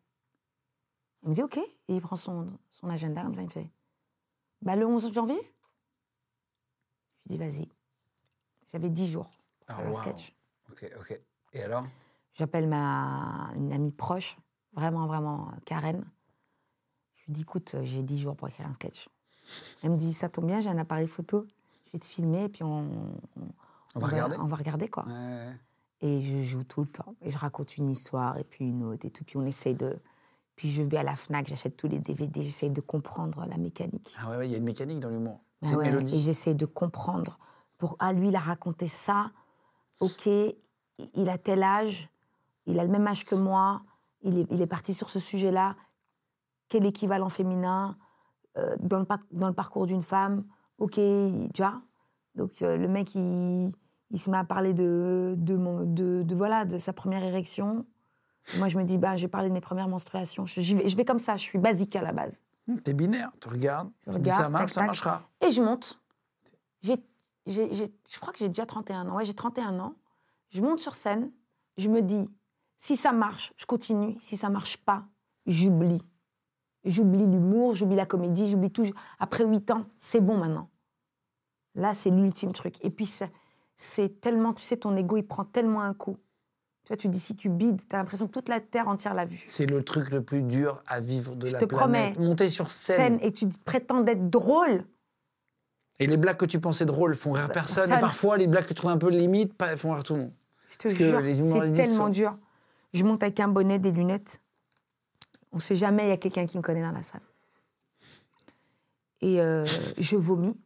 Il me dit Ok. Et il prend son, son agenda comme ça, il me fait Bah, le 11 janvier? Je lui dis Vas-y. J'avais 10 jours pour faire un waouh. sketch. Ok, ok. Et alors? J'appelle ma une amie proche, vraiment, vraiment, euh, Karen. Je lui dis, écoute, euh, j'ai 10 jours pour écrire un sketch. Elle me dit, ça tombe bien, j'ai un appareil photo, je vais te filmer et puis on, on, On va regarder On va regarder, quoi. Ouais. Et je joue tout le temps. Et je raconte une histoire et puis une autre et tout. Puis on essaye de... Puis je vais à la FNAC, j'achète tous les DVD, j'essaye de comprendre la mécanique. Ah ouais, ouais, il y a une mécanique dans l'humour. Une ouais. Et j'essaie de comprendre. Pour, ah, lui, il a raconté ça. OK, il a tel âge. Il a le même âge que moi. Il est, il est parti sur ce sujet-là. Quel équivalent féminin euh, dans, le, par- dans le parcours d'une femme? OK, tu vois? Donc, euh, le mec, il, il se met à parler de, de, mon- de, de, voilà, de sa première érection. Moi, je me dis, bah, je vais parler de mes premières menstruations. Je, vais, je vais comme ça, je suis basique à la base. Hum, T'es binaire, tu regardes, Je tu dis ça marche, tac, ça tac. marchera. Et je monte. J'ai, j'ai- j'ai- je crois que j'ai déjà 31 ans. Ouais, j'ai 31 ans. Je monte sur scène. Je me dis, si ça marche, je continue. Si ça marche pas, j'oublie. J'oublie l'humour, j'oublie la comédie, j'oublie tout. Après 8 ans, c'est bon maintenant. Là, c'est l'ultime truc. Et puis, c'est tellement, tu sais, ton ego, il prend tellement un coup. Tu vois, tu dis, si tu bides, t'as l'impression que toute la terre entière l'a vu. C'est le truc le plus dur à vivre de Je la te planète. promets. Monter sur scène. Scène, et tu prétends d'être drôle. Et les blagues que tu pensais drôles font rire personne. Et parfois, les blagues que tu trouves un peu limite font rire tout le monde. Je te Parce jure, c'est tellement dur. Je monte avec un bonnet, des lunettes. On sait jamais, il y a quelqu'un qui me connaît dans la salle. Et euh, je vomis.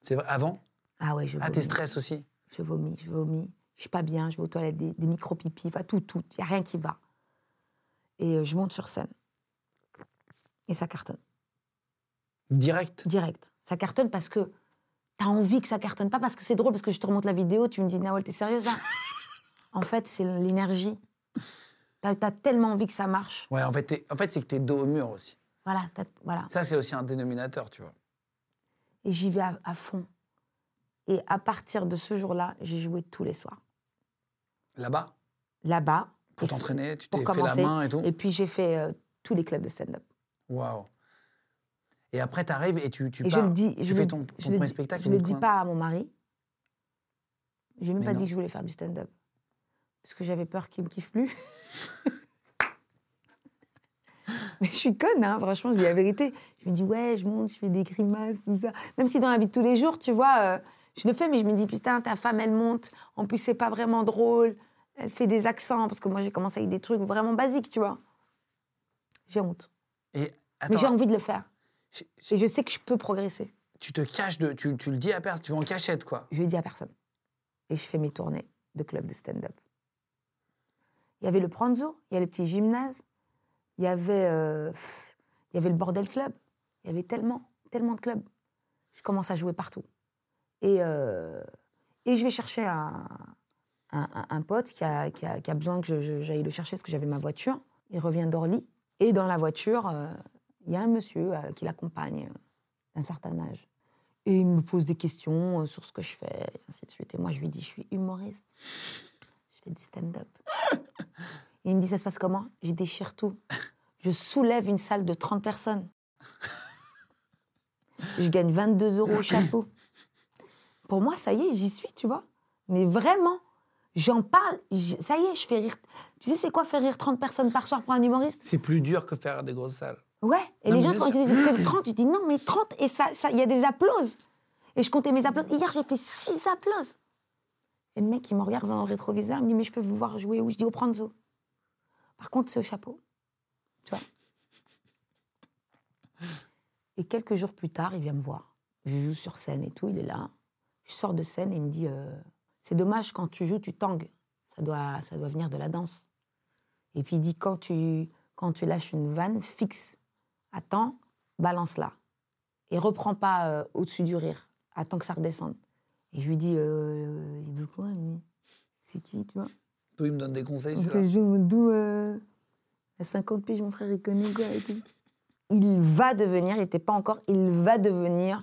C'est vrai, avant? Ah ouais, je Ah, vomis. t'es stress aussi? Je vomis, je vomis. Je suis pas bien, je vais aux toilettes, des, des micro-pipis, enfin tout, tout. Il n'y a rien qui va. Et euh, je monte sur scène. Et ça cartonne. Direct? Direct. Ça cartonne parce que t'as envie que ça cartonne. Pas parce que c'est drôle, parce que je te remonte la vidéo, tu me dis, Nawal, t'es sérieuse là? En fait, c'est l'énergie. T'as as tellement envie que ça marche. Ouais, en fait, t'es- en fait c'est que t'es dos au mur aussi. Voilà, voilà. Ça, c'est aussi un dénominateur, tu vois. Et j'y vais à, à fond. Et à partir de ce jour-là, j'ai joué tous les soirs. Là-bas, Là-bas. pour t'entraîner, tu t'es fait la main et tout. Et puis j'ai fait euh, tous les clubs de stand-up. Waouh. Et après, t'arrives et tu, tu Et je le dis, tu je fais le ton, je premier spectacle. Je au le dis pas à mon mari. J'ai même Mais pas non. dit que je voulais faire du stand-up. Parce que j'avais peur qu'il me kiffe plus. Mais je suis conne, hein, franchement, je dis la vérité. Je me dis, ouais, je monte, je fais des grimaces, tout ça. Même si dans la vie de tous les jours, tu vois, euh, je le fais, mais je me dis, putain, ta femme, elle monte. En plus, c'est pas vraiment drôle. Elle fait des accents, parce que moi, j'ai commencé avec des trucs vraiment basiques, tu vois. J'ai honte. Et Mais j'ai envie de le faire. j'ai- Et je sais que je peux progresser. tu te caches de. Tu, tu le dis à personne, tu vas en cachette, quoi. Je le dis à personne. Et je fais mes tournées de clubs de stand-up. Il y avait le Pranzo, il y a le petit gymnase, il y avait, euh, pff, il y avait le Bordel Club. Il y avait tellement, tellement de clubs. Je commence à jouer partout. Et, euh, et je vais chercher un, pote qui a, besoin que j'aille le chercher parce que j'avais ma voiture. Il revient d'Orly. Et dans la voiture, euh, il y a un monsieur euh, qui l'accompagne, d'un certain âge. Et il me pose des questions sur ce que je fais, et ainsi de suite. Et moi, je lui dis, je suis humoriste. Je fais du stand-up. Il me dit, ça se passe comment? Je déchire tout. Je soulève une salle de 30 personnes. Je gagne 22 euros au chapeau. Pour moi, ça y est, j'y suis, tu vois. Mais vraiment, j'en parle. Ça y est, je fais rire. Tu sais, c'est quoi faire rire 30 personnes par soir pour un humoriste? C'est plus dur que faire des grosses salles. Ouais. Et Non, les gens, quand ils disent que 30, je dis non, mais 30, et ça, ça, il y a des applauses. Et je comptais mes applauses. Hier, j'ai fait 6 applauses. Et le mec, il me regarde dans le rétroviseur, il me dit, mais je peux vous voir jouer où? Je dis, au Pranzo. Par contre, c'est au chapeau. Tu vois? Et quelques jours plus tard, il vient me voir. Je joue sur scène et tout, il est là. Je sors de scène et il me dit, euh, c'est dommage, quand tu joues, tu tangues. Ça doit, ça doit venir de la danse. Et puis il dit, quand tu, quand tu lâches une vanne, fixe. Attends, balance-la. Et reprends pas euh, au-dessus du rire. Attends que ça redescende. Et je lui dis, euh, il veut quoi, lui? C'est qui, tu vois? Il me donne des conseils, celui-là. je me euh, à 50 piges, mon frère, il connaît quoi et tout. Il va devenir, il n'était pas encore, il va devenir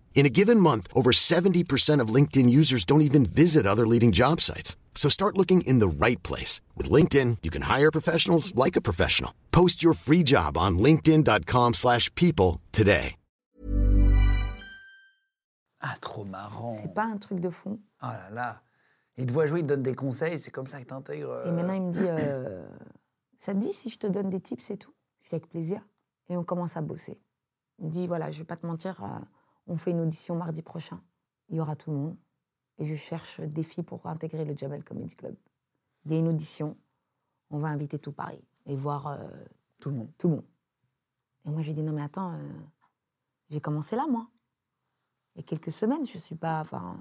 In a given month, over 70% of LinkedIn users don't even visit other leading job sites. So start looking in the right place. With LinkedIn, you can hire professionals like a professional. Post your free job on linkedin.com/people slash people today. Ah, trop marrant. C'est pas un truc de fond. Oh là là. Il te voit jouer, il te donne des conseils, c'est comme ça que t'intègres. Et euh, maintenant, il me dit euh, Ça te dit si je te donne des tips et tout? Je dis avec plaisir. Et on commence à bosser. Il me dit Voilà, je vais pas te mentir, euh, on fait une audition mardi prochain. Il y aura tout le monde. Et je cherche des filles pour intégrer le Jamel Comedy Club. Il y a une audition. On va inviter tout Paris et voir euh, Tout le monde. tout le monde. Et moi, je lui dis Non, mais attends, euh, j'ai commencé là, moi. Il y a quelques semaines, je suis pas, enfin,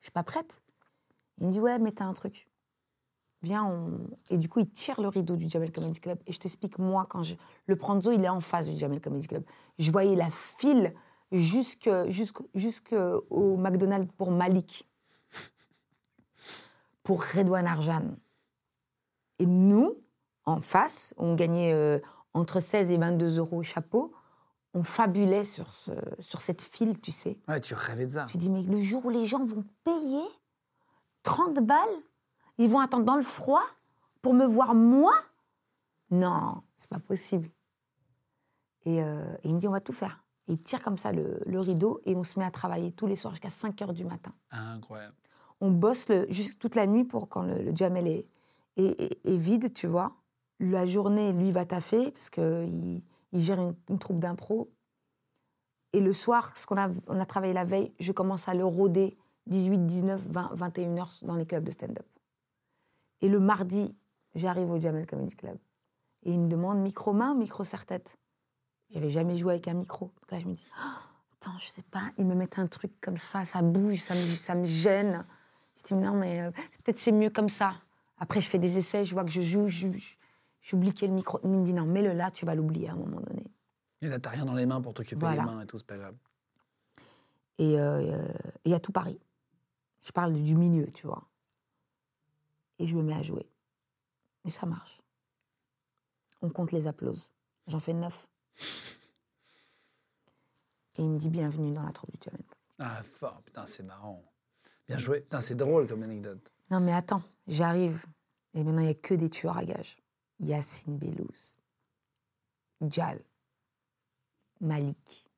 je suis pas prête. Il me dit Ouais, mais t'as un truc viens, on... Et du coup, il tire le rideau du Jamel Comedy Club. Et je t'explique, moi, quand je... Le Pranzo, il est en face du Jamel Comedy Club. Je voyais la file jusque, jusque, jusque au McDonald's pour Malik, pour Redouane Arjan. Et nous, en face, on gagnait euh, entre 16 et 22 euros au chapeau. On fabulait sur, ce, sur cette file, tu sais. Ouais, tu rêvais de ça. Tu dis, mais le jour où les gens vont payer 30 balles, ils vont attendre dans le froid pour me voir moi? Non, c'est pas possible. Et, euh, et il me dit, on va tout faire. Il tire comme ça le, le rideau et on se met à travailler tous les soirs jusqu'à 5 heures du matin. Incroyable. On bosse le, juste toute la nuit pour quand le, le jamel est, est, est- est vide, tu vois. La journée, lui, va taffer parce qu'il il gère une, une troupe d'impro. Et le soir, ce qu'on a, on a travaillé la veille, je commence à le rôder 18, 19, 20, 21 heures dans les clubs de stand-up. Et le mardi, j'arrive au Jamel Comedy Club. Et il me demande micro main, micro serre-tête. J'avais jamais joué avec un micro. Donc là, je me dis, Oh, attends, je sais pas, ils me mettent un truc comme ça, ça bouge, ça me, ça me gêne. Je dis, non, mais euh, peut-être c'est mieux comme ça. Après, je fais des essais, je vois que je joue, j'oublie quel micro. Il me dit, non, mets-le là, tu vas l'oublier à un moment donné. Et là, t'as rien dans les mains pour t'occuper Voilà. des mains et tout, c'est pas grave. Et euh, et il y a tout Paris. Je parle du milieu, tu vois. Et je me mets à jouer. Et ça marche. On compte les applauses. J'en fais neuf. Et il me dit bienvenue dans la troupe du Jamel. Ah, fort, putain, c'est marrant. Bien joué. Putain, c'est drôle comme anecdote. Non, mais attends, j'arrive. Et maintenant, il n'y a que des tueurs à gages. Yacine Bellouz, Djal, Malik,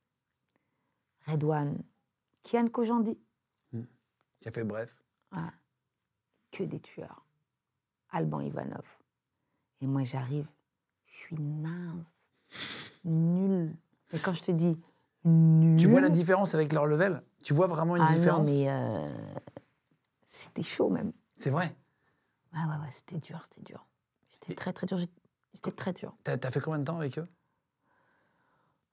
Redouane, Kian Kojandi. Qui a fait bref. Ah, que des tueurs. Alban Ivanov. Et moi, j'arrive, je suis mince, nulle. Mais quand je te dis nul. Tu vois la différence avec leur level? Tu vois vraiment une ah différence? non, mais euh, c'était chaud même. C'est vrai? Ouais, ouais, ouais, c'était dur, c'était dur. C'était très, très dur. C'était très dur. T'as as fait combien de temps avec eux?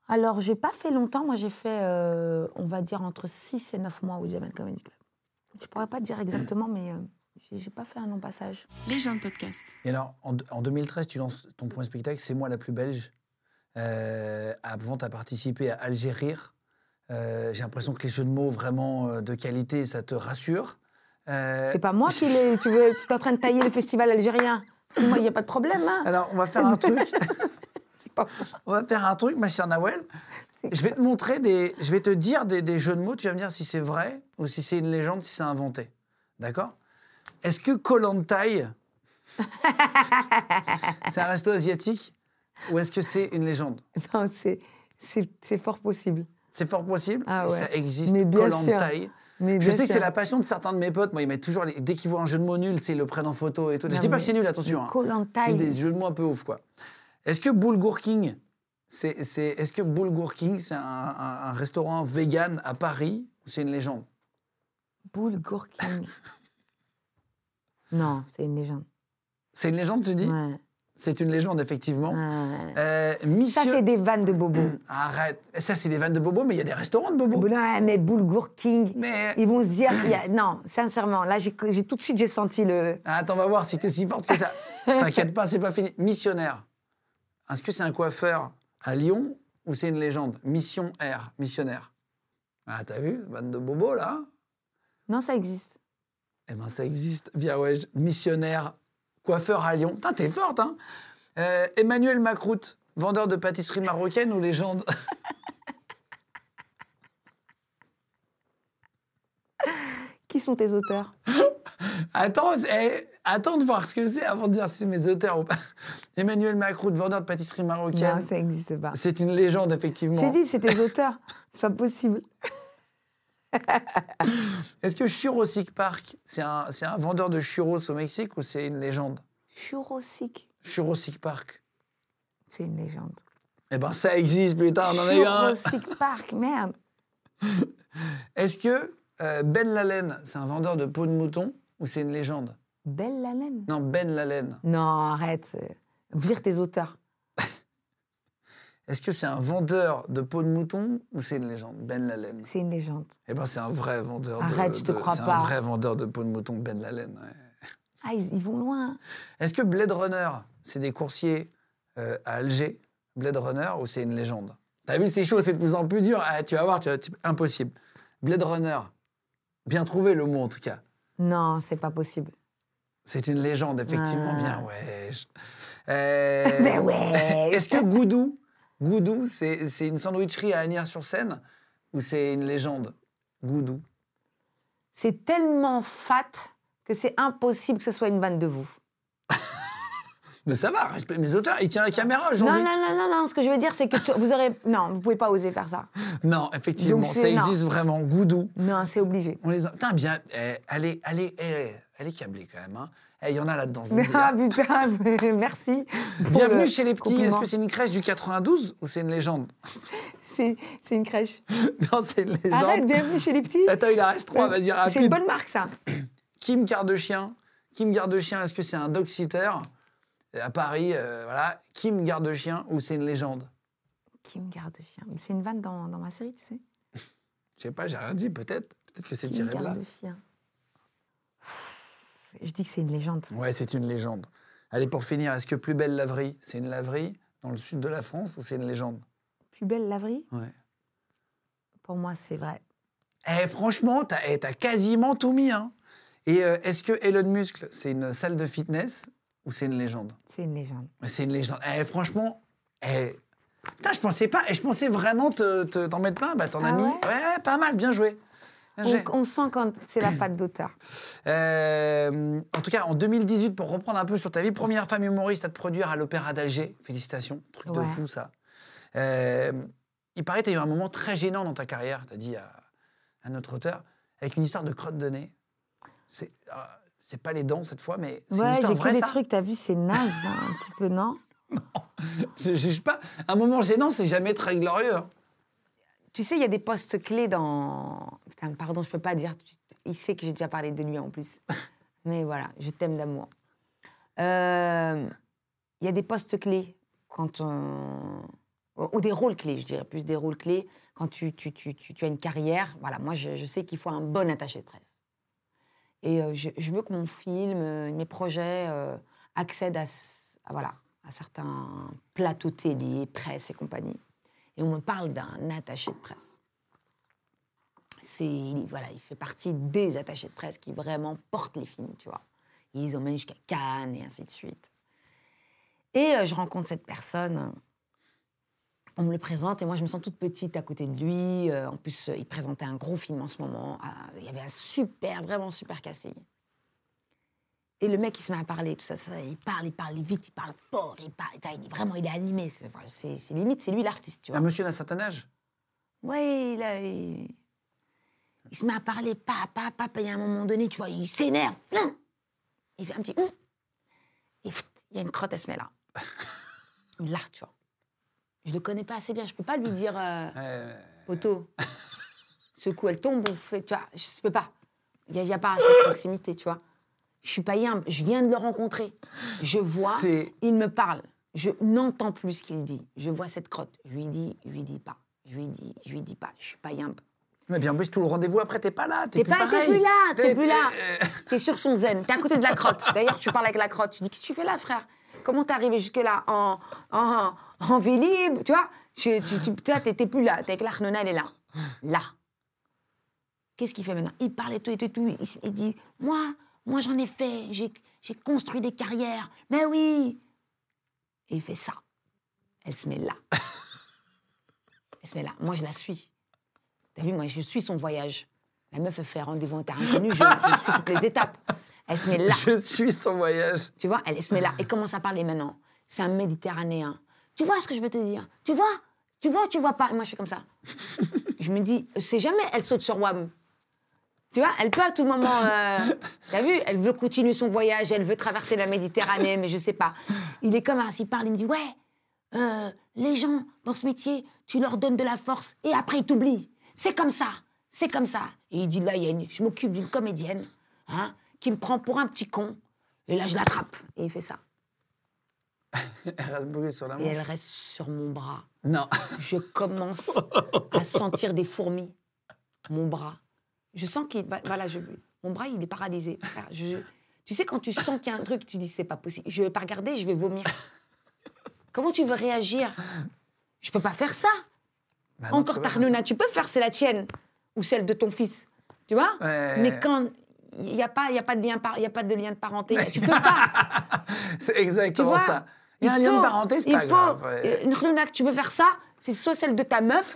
Alors, j'ai pas fait longtemps. Moi, j'ai fait, euh, on va dire, entre 6 et 9 mois au Jamel Comedy Club. Je pourrais pas te dire exactement, mais euh, j'ai j'ai pas fait un long passage. Les gens de podcast. Et alors, en, en 2013, tu lances ton premier spectacle, C'est moi la plus belge. Euh, avant, tu as participé à Algérir. Euh, J'ai l'impression que les jeux de mots vraiment euh, de qualité, ça te rassure. C'est pas moi qui l'ai. Tu veux, es en train de tailler le festival algérien. Moi, il n'y a pas de problème, hein. Alors, on va faire un truc. Pas On va faire un truc, ma chère Nawel. Je vais te montrer des. Je vais te dire des, des jeux de mots. Tu vas me dire si c'est vrai ou si c'est une légende, si c'est inventé. D'accord? Est-ce que Kolantai, c'est un resto asiatique? Ou est-ce que c'est une légende? Non, c'est, fort possible. C'est fort possible? Ah ouais. Ça existe. Mais bien sûr. Mais Je sais que c'est la passion de certains de mes potes. Moi, ils mettent toujours, les- dès qu'ils voient un jeu de mots nul, ils le prennent en photo et tout. je Non, dis pas que c'est nul, attention. hein. Des jeux de mots un peu ouf, quoi. Est-ce que Bulgur King, c'est, c'est, est-ce que Bulgur King, c'est un, un- un restaurant vegan à Paris ou c'est une légende? Bulgur King. non, c'est une légende. C'est une légende, tu dis? Ouais. C'est une légende, effectivement. Euh, Ça, c'est des vannes de bobo. Arrête. Ça, c'est des vannes de bobo, mais il y a des restaurants de bobo. non, mais Bulgur King. Mais- Ils vont se dire. il y a- Non, sincèrement, là, j'ai, tout de suite, j'ai senti le. Ah, Attends, on va voir si t'es si forte que ça. T'inquiète pas, c'est pas fini. Missionnaire. Est-ce que c'est un coiffeur à Lyon ou c'est une légende? Mission R, missionnaire. Ah, t'as vu Vanne de bobo, là Non, ça existe. Eh ben, ça existe. Bien, ouais. Missionnaire, coiffeur à Lyon. Putain, t'es forte, hein Euh, Emmanuel Macroute, vendeur de pâtisserie marocaine ou légende Qui sont tes auteurs Attends, eh, attends de voir ce que c'est avant de dire si c'est mes auteurs ou pas. Emmanuel Macroute, vendeur de pâtisserie marocaine. Non, ça n'existe pas. C'est une légende, effectivement. J'ai dit, c'est tes auteurs. C'est pas possible. Est-ce que Churrosic Park, c'est un, vendeur de churros au Mexique ou c'est une légende? Churrosic, Churrosic Park. c'est une légende. Eh ben, ça existe, putain, on en a eu un. Churrosic Park, merde. Est-ce que euh, Ben Lalen, c'est un vendeur de peau de mouton ou c'est une légende? Belle la laine. Non, Ben Lalen. Non, arrête. Vire tes auteurs. Est-ce que c'est un vendeur de peau de mouton ou c'est une légende? Ben Lalen. C'est une légende. Eh ben, c'est un vrai vendeur de Arrête, je te de- crois c'est pas. un vrai vendeur de peau de mouton, Ben Lalen. ouais. Ah, ils, ils vont loin. Est-ce que Blade Runner, c'est des coursiers euh, à Alger, Blade Runner, ou c'est une légende? T'as vu, c'est chaud, c'est de plus en plus dur. Ah, tu vas voir, tu vas- impossible. Blade Runner, bien trouvé le mot en tout cas. Non, c'est pas possible. C'est une légende, effectivement, Ah. bien, ouais. Euh, Mais ouais. Est-ce que Goudou, Goudou, c'est une sandwicherie à Agnières-sur-Seine, ou c'est une légende? Goudou. C'est tellement fat que c'est impossible que ce soit une vanne de vous. Mais ça va, respect mes auteurs. Il tient la caméra Non, aujourd'hui. non, non, non, non. Ce que je veux dire, c'est que tu- vous aurez. Non, vous pouvez pas oser faire ça. Non, effectivement, Donc ça non. existe vraiment. Goudou. Non, c'est obligé. On les a... Putain, bien, eh, elle, est, elle, est, eh, elle est câblée quand même. hein. Eh, Il y en a là-dedans. Ah putain, merci. Bienvenue chez les petits. Est-ce que c'est une crèche du 92 ou c'est une légende C'est une crèche. Non, c'est une légende. Arrête, bienvenue chez les petits. Attends, il en reste trois, vas-y, C'est une bonne marque, ça. Kim Gardechien. Kim Gardechien, est-ce que c'est un dog-sitter à Paris euh, voilà. Kim Gardechien ou c'est une légende me garde chien C'est une vanne dans, dans ma série, tu sais. Je sais pas, j'ai rien dit, peut-être. Peut-être que c'est tiré de là. garde chien Je dis que c'est une légende. Ouais, c'est une légende. Allez, pour finir, est-ce que Plus belle laverie, c'est une laverie dans le sud de la France ou c'est une légende? Plus belle laverie? Ouais. Pour moi, c'est vrai. Eh, franchement, t'as eh, quasiment tout mis. Hein. Et euh, est-ce que Elon Musk, c'est une salle de fitness ou c'est une légende? C'est une légende. C'est une légende. Eh, franchement, eh, putain, je pensais pas. Et je pensais vraiment te- te- t'en mettre plein. Bah, t'en as Ah mis. ouais? Ouais, pas mal, bien joué. Joué. On, sent quand c'est la patte d'auteur. Euh, en tout cas, en 2018, pour reprendre un peu sur ta vie, première femme humoriste à te produire à l'Opéra d'Alger. Félicitations, truc de fou ça. Euh, il paraît que tu as eu un moment très gênant dans ta carrière, tu as dit à, à notre auteur, avec une histoire de crotte de nez. C'est euh, pas les dents cette fois, mais c'est une Ouais, histoire j'ai que vraie, des ça trucs, t'as vu, c'est naze, hein, un petit peu, non Je juge pas. Un moment gênant, c'est jamais très glorieux. hein. Tu sais, il y a des postes clés dans. Putain, pardon, je peux pas dire. Il sait que j'ai déjà parlé de lui en plus. Mais voilà, je t'aime d'amour. Euh, Il y a des postes clés quand on. Ou des rôles clés, je dirais plus des rôles clés. Quand tu, tu, tu, tu, tu as une carrière, voilà, moi je, je sais qu'il faut un bon attaché de presse. Et euh, je, je veux que mon film, euh, mes projets accèdent à, à, voilà, à certains plateaux télé, presse et compagnie. Et on me parle d'un attaché de presse. C'est, il- voilà, il fait partie des attachés de presse qui vraiment portent les films, tu vois. Ils les emmènent jusqu'à Cannes et ainsi de suite. Et euh, je rencontre cette personne, on me le présente et moi je me sens toute petite à côté de lui. Euh, en plus, euh, il présentait un gros film en ce moment. Ah, il y avait un super, vraiment super casting. Et le mec, il se met à parler, tout ça, ça, il parle, il parle vite, il parle fort, il parle, il est vraiment, il est animé. C'est enfin, limite, c'est lui l'artiste, tu vois. Un monsieur d'un certain âge? Oui, il, a- il, il se met à parler, papa, papa, et à un moment donné, tu vois, il s'énerve. Plein. Il fait un petit... Hum. Et il y a une crotte, elle se met là. Là, tu vois. Je le connais pas assez bien, je peux pas lui dire, euh, poteau, ce coup, elle tombe, on fait, tu vois, je peux pas. Il n'y a, pas cette proximité, tu vois. Je suis pas yimbe, je viens de le rencontrer. Je vois, il me parle. Je n'entends plus ce qu'il dit. Je vois cette crotte. Je lui dis, je lui dis pas. Je lui dis, je lui dis pas. Je suis pas yimbe. Mais bien en plus, tout le rendez-vous après, t'es pas là. T'es plus pas, t'es plus là, t'es plus là. t'es- euh, T'es sur son zen, t'es à côté de la crotte. D'ailleurs, tu parles avec la crotte. Tu dis, qu'est-ce que tu fais là, frère? Comment t'es arrivé jusque-là? En, en, en vélib Tu vois? Tu, tu, toi, t'es t'es plus là. T'es avec l'Arnona, elle est là. Là. Qu'est-ce qu'il fait maintenant? Il parle et tout et tout. et tout. Il, il dit, moi, moi j'en ai fait. J'ai j'ai construit des carrières. Mais oui. Et il fait ça. Elle se met là. Elle se met là. Moi, je la suis. T'as vu, moi, je suis son voyage. La meuf, elle fait rendez-vous inconnue, je, je suis toutes les étapes. Elle se met là, Je suis son voyage. tu vois, elle se met là et commence à parler maintenant. C'est un Méditerranéen. Tu vois ce que je veux te dire? Tu vois? Tu vois ou tu vois pas Et moi, je suis comme ça. Je me dis, c'est jamais, elle saute sur WAM. Tu vois, elle peut à tout moment. euh, T'as vu? Elle veut continuer son voyage, elle veut traverser la Méditerranée, mais je sais pas. Il est comme ça, il parle, il me dit Ouais, euh, les gens dans ce métier, tu leur donnes de la force et après ils t'oublient. C'est comme ça, c'est comme ça. Et il dit Là, il y a une- je m'occupe d'une comédienne hein, qui me prend pour un petit con, et là, je l'attrape. Et il fait ça. Elle reste bloquée sur la Et elle manche. reste sur mon bras. Non. Je commence à sentir des fourmis. Mon bras. Je sens qu'il. Voilà, je, mon bras, il est paralysé. Je- tu sais, quand tu sens qu'il y a un truc, tu dis c'est pas possible. Je vais pas regarder, je vais vomir. Comment tu veux réagir? Je peux pas faire ça. Bah non, Encore peux tu peux faire, c'est la tienne. Ou celle de ton fils. Tu vois Ouais. Mais quand. Il n'y a, pas- il y a, pas de lien par- il y a pas de lien de parenté. Tu peux pas. C'est exactement ça. Il y a un lien de parenté, c'est pas faut- grave. ouais. euh, Une tu veux faire ça, c'est soit celle de ta meuf,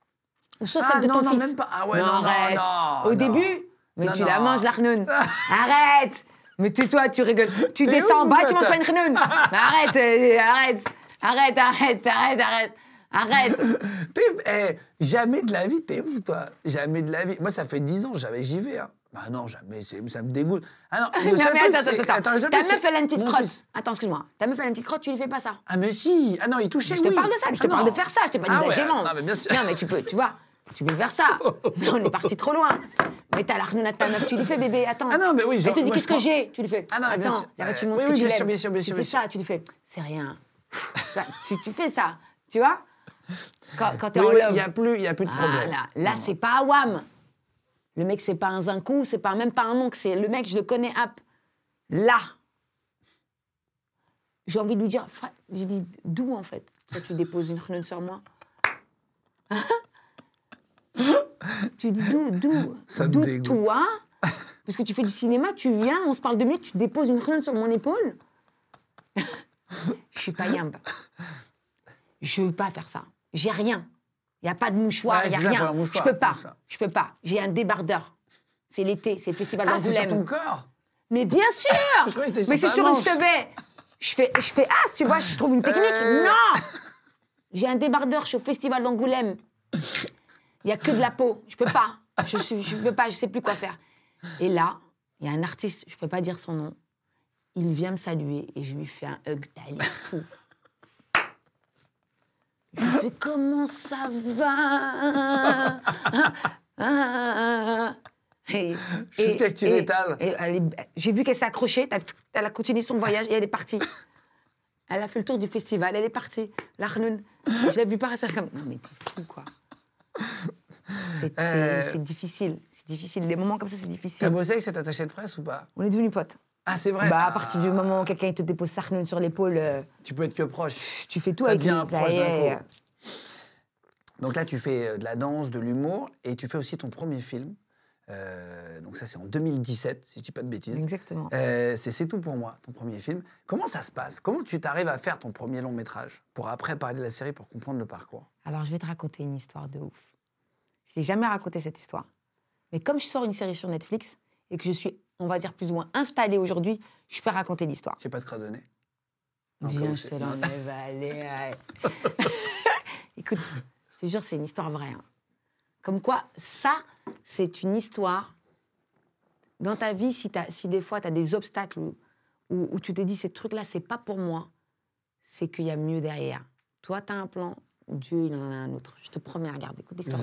ou soit Ah, celle de non, ton non, fils. même pas. Ah ouais, non, non, arrête. non, Au début, mais tu la manges, la khnoun. Arrête Mais tais-toi, tu rigoles. Tu descends en bas, tu manges pas une khnoun. Mais arrête, euh, arrête, arrête, arrête, arrête, arrête. Arrête. T'es- eh, jamais de la vie, t'es ouf, toi. Jamais de la vie. Moi, ça fait 10 ans, j'avais j'y vais. Hein. Bah non, jamais, ça me dégoûte. Ah non, le Non, seul mais truc, attends, c'est- attends, attends. seul Ta truc, meuf, elle a une petite crotte. fils. Attends, excuse-moi. Ta meuf, elle a une petite crotte, tu lui fais pas ça. Ah mais si Ah non, il touchait, Je te oui. parle de ça, je te Ah parle non. de faire ça, je t'ai pas dit Ah ouais. Non, mais bien sûr. Non, mais tu peux, tu vois, tu peux faire ça. Mais on est parti trop loin. Mais t'as la de ta meuf, tu lui fais bébé, attends. Ah non, mais oui, Elle genre, te dit qu'est-ce que j'ai? Tu lui fais. Ah non, mais bien attends, sûr. va, tu montres oui, que oui, tu l'aimes. bien Tu sûr, fais ça, tu lui fais. C'est rien. Tu fais ça, tu vois? Quand, quand t'es en love. il n'y a, plus- il y a plus de problème. Là, c'est pas Awam. Le mec, c'est pas un zinkou, c'est pas même pas un oncle, c'est le mec, je le connais, hop. Là. J'ai envie de lui dire, j'ai dit, d'où en fait Toi, tu déposes une khnoun sur moi? Tu dis d'où D'où D'où toi? Parce que tu fais du cinéma, tu viens, on se parle deux minutes, tu déposes une khnoun sur mon épaule? Je suis pas yimbe. Je veux pas faire ça. J'ai rien. Il n'y a pas de mouchoir, Ouais, il n'y a rien. Je peux pas. Je peux pas. J'ai un débardeur. C'est l'été, c'est le festival Ah, c'est sur d'Angoulême. ton corps Mais bien sûr Je que Mais c'est sur une manche. tevet. Je fais, je fais ah, tu vois, je trouve une technique. Euh. Non J'ai un débardeur, je suis au festival d'Angoulême. Il n'y a que de la peau. Je peux pas. Je suis, je peux pas, je sais plus quoi faire. Et là, il y a un artiste, je peux pas dire son nom. Il vient me saluer et je lui fais un hug. Est fou. Comment ça va? Ah. Et- Jusqu'à et- que tu l'étales. J'ai vu qu'elle s'est accrochée, t'as- elle a continué son voyage et elle est partie. Elle a fait le tour du festival, elle est partie. L'Arnoun. Je l'ai vu partir comme. Non, mais t'es fou, quoi. C'est Euh. c'est difficile. C'est difficile. Des moments comme ça, c'est T'as difficile. bossé avec cet attaché de presse ou pas? On est devenus potes. Ah, c'est vrai Bah, à partir du moment où quelqu'un te dépose Sarnoun sur l'épaule, euh, Tu peux être que proche. tu fais tout Ça avec devient lui. Proche d'un coup. Donc là, tu fais euh, de la danse, de l'humour, et tu fais aussi ton premier film. Euh, donc ça, c'est en 2017, si je dis pas de bêtises. Exactement. Euh, c'est C'est tout pour moi, ton premier film. Comment ça se passe? Comment tu t'arrives à faire ton premier long métrage? Pour après parler de la série, pour comprendre le parcours. Alors, je vais te raconter une histoire de ouf. Je n'ai jamais raconté cette histoire. Mais comme je sors une série sur Netflix et que je suis, on va dire, plus ou moins installée aujourd'hui, je peux raconter l'histoire. J'ai pas de credonné. Non, Viens, je te l'enlève, allez, allez. Écoute, je te jure, c'est une histoire vraie. hein. Comme quoi, ça, c'est une histoire. Dans ta vie, si, t'as- si des fois tu as des obstacles où, où- où tu te dis, ces trucs-là, c'est pas pour moi, c'est qu'il y a mieux derrière. Toi, tu as un plan, Dieu, il en a un autre. Je te promets, regarde, écoute l'histoire.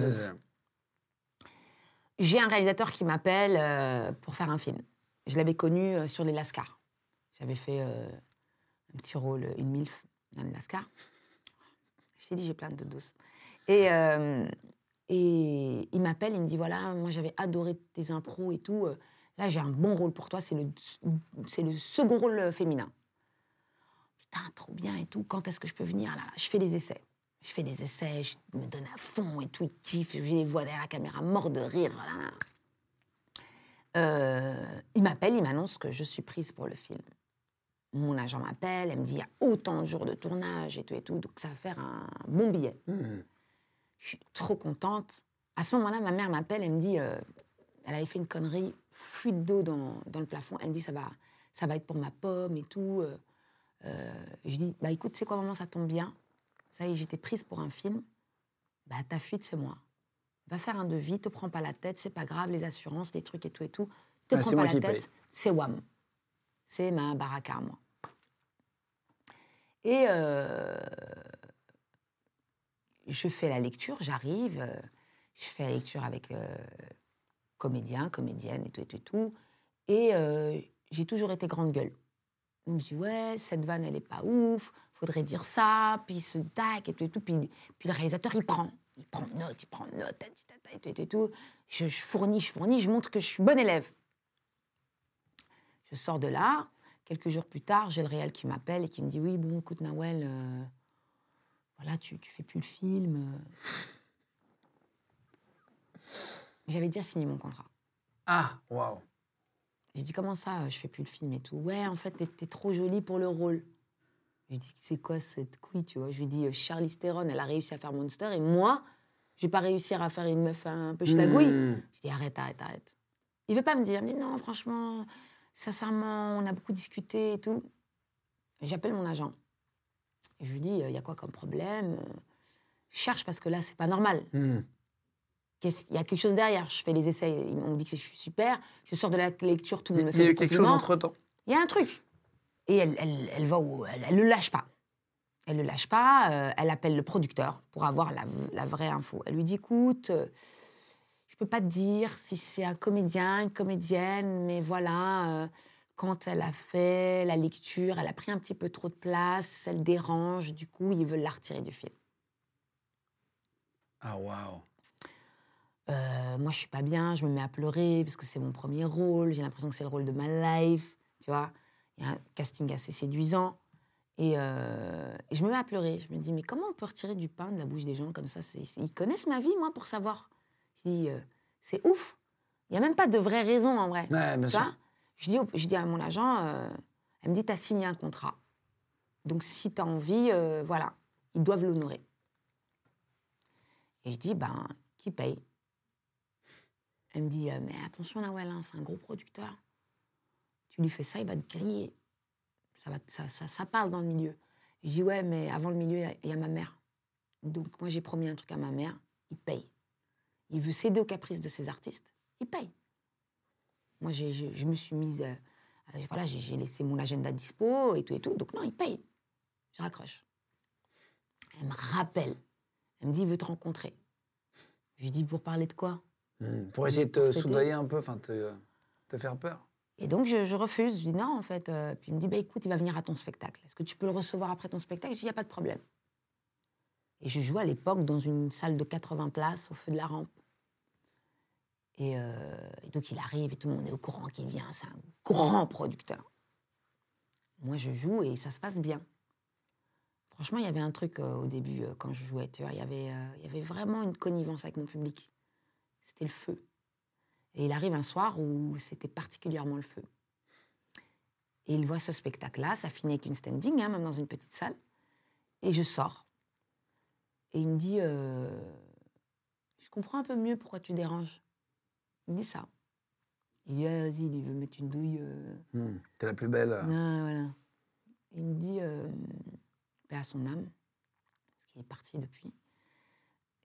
J'ai un réalisateur qui m'appelle euh, pour faire un film. Je l'avais connu euh, sur les Lascars. J'avais fait euh, un petit rôle, une MILF dans les Lascars. Je t'ai dit, j'ai plein de douces. Et, et il m'appelle, il me dit voilà, moi j'avais adoré tes impros et tout. Là, j'ai un bon rôle pour toi, c'est le, le second rôle féminin. Putain, trop bien et tout. Quand est-ce que je peux venir? Là, là Je fais des essais. Je fais des essais, je me donne à fond et tout, il kiffe. Je les vois derrière la caméra, mort de rire. là, là. Euh, il m'appelle, il m'annonce que je suis prise pour le film. Mon agent m'appelle, elle me dit il y a autant de jours de tournage et tout et tout, donc ça va faire un bon billet. Je suis trop contente. À ce moment-là, ma mère m'appelle, elle me dit euh, elle avait fait une connerie, fuite d'eau dans, dans le plafond. Elle me dit ça va, ça va être pour ma pomme et tout. Euh, euh, je lui dis bah écoute, c'est quoi, maman, ça tombe bien? Ça y est, j'étais prise pour un film. Bah ta fuite, c'est moi. Va faire un devis, te prends pas la tête, c'est pas grave, les assurances, les trucs et tout et tout. Te Ah, prends pas la tête, c'est WAM. C'est ma baraka à moi. Et euh, je fais la lecture, j'arrive, euh, je fais la lecture avec euh, comédien, comédienne et tout et tout et tout. Et euh, j'ai toujours été grande gueule. Donc je dis ouais, cette vanne elle est pas ouf, faudrait dire ça, puis ce tac et tout et tout. Puis, puis le réalisateur il prend, il prend note, il prend note, et tout et tout et tout. Je, je fournis, je fournis, je montre que je suis bonne élève. Je sors de là. Quelques jours plus tard, j'ai le réel qui m'appelle et qui me dit Oui, bon, écoute, Nawel, euh, voilà, tu, tu fais plus le film. J'avais déjà signé mon contrat. Ah, waouh. J'ai dit Comment ça, je fais plus le film et tout? Ouais, en fait, t'es trop jolie pour le rôle. Je lui dis C'est quoi cette couille, tu vois? Je lui dis euh, Charlize Theron, elle a réussi à faire Monster et moi, je vais pas réussir à faire une meuf un peu chlagouille. Je dis Arrête, arrête, arrête. Il veut pas me dire Il me dit Non, franchement, sincèrement, on a beaucoup discuté et tout. J'appelle mon agent. Et je lui dis, il y a quoi comme problème? Euh, Je cherche parce que là, c'est pas normal. Qu'est-ce- Il y a quelque chose derrière. Je fais les essais, on me dit que je suis super. Je sors de la lecture, tout le Il monde me y a fait eu quelque chose entre temps. Il y a un truc. Et elle, elle, elle va où elle, elle le lâche pas. Elle le lâche pas. euh, elle appelle le producteur pour avoir la, la vraie info. Elle lui dit, écoute, euh, je peux pas te dire si c'est un comédien, une comédienne, mais voilà, euh, quand elle a fait la lecture, elle a pris un petit peu trop de place, elle dérange, du coup, ils veulent la retirer du film. Ah, waouh. Euh, moi, je suis pas bien, je me mets à pleurer parce que c'est mon premier rôle. J'ai l'impression que c'est le rôle de ma life, tu vois. Il y a un casting assez séduisant. Et, euh, et je me mets à pleurer. Je me dis, mais comment on peut retirer du pain de la bouche des gens comme ça? Ils connaissent ma vie, moi, pour savoir. Je dis, euh, c'est ouf. Il n'y a même pas de vraie raison, en vrai. Ouais, bien sûr. je, dis, je dis à mon agent, euh, elle me dit, tu as signé un contrat. Donc, si tu as envie, voilà, ils doivent l'honorer. Et je dis, ben, qui paye? Elle me dit, mais attention, Nawel, hein, c'est un gros producteur. Tu lui fais ça, il va te griller. Ça, va, ça, ça, ça parle dans le milieu. Je dis, ouais, mais avant le milieu, il y a- ma mère. Donc, moi, j'ai promis un truc à ma mère, il paye. Il veut céder aux caprices de ses artistes, il paye. Moi, j'ai- j'ai- je me suis mise. euh, euh, voilà, j'ai laissé mon agenda dispo et tout et tout. Donc, non, il paye. Je raccroche. Elle me rappelle. Elle me dit, il veut te rencontrer. Je lui dis, pour parler de quoi? Hmm. Pour essayer de te soudoyer un peu, enfin, te, te faire peur. Et donc, je, refuse. Je dis non, en fait. Euh, puis il me dit, bah, écoute, il va venir à ton spectacle. Est-ce que tu peux le recevoir après ton spectacle? Je dis, il n'y a pas de problème. Et je jouais à l'époque dans une salle de 80 places au feu de la rampe. Et, euh, et donc, il arrive et tout le monde est au courant qu'il vient. C'est un grand producteur. Moi, je joue et ça se passe bien. Franchement, il y avait un truc euh, au début, quand je jouais, tu vois. Il y avait, il y avait vraiment une connivence avec mon public. C'était le feu. Et il arrive un soir où c'était particulièrement le feu. Et il voit ce spectacle-là, ça finit avec une standing, hein, même dans une petite salle. Et je sors. Et il me dit euh, Je comprends un peu mieux pourquoi tu déranges. Il me dit ça. Il dit Vas-y, il veut mettre une douille. euh, Hmm. T'es la plus belle. non, voilà. Il me dit, euh, à son âme, parce qu'il est parti depuis.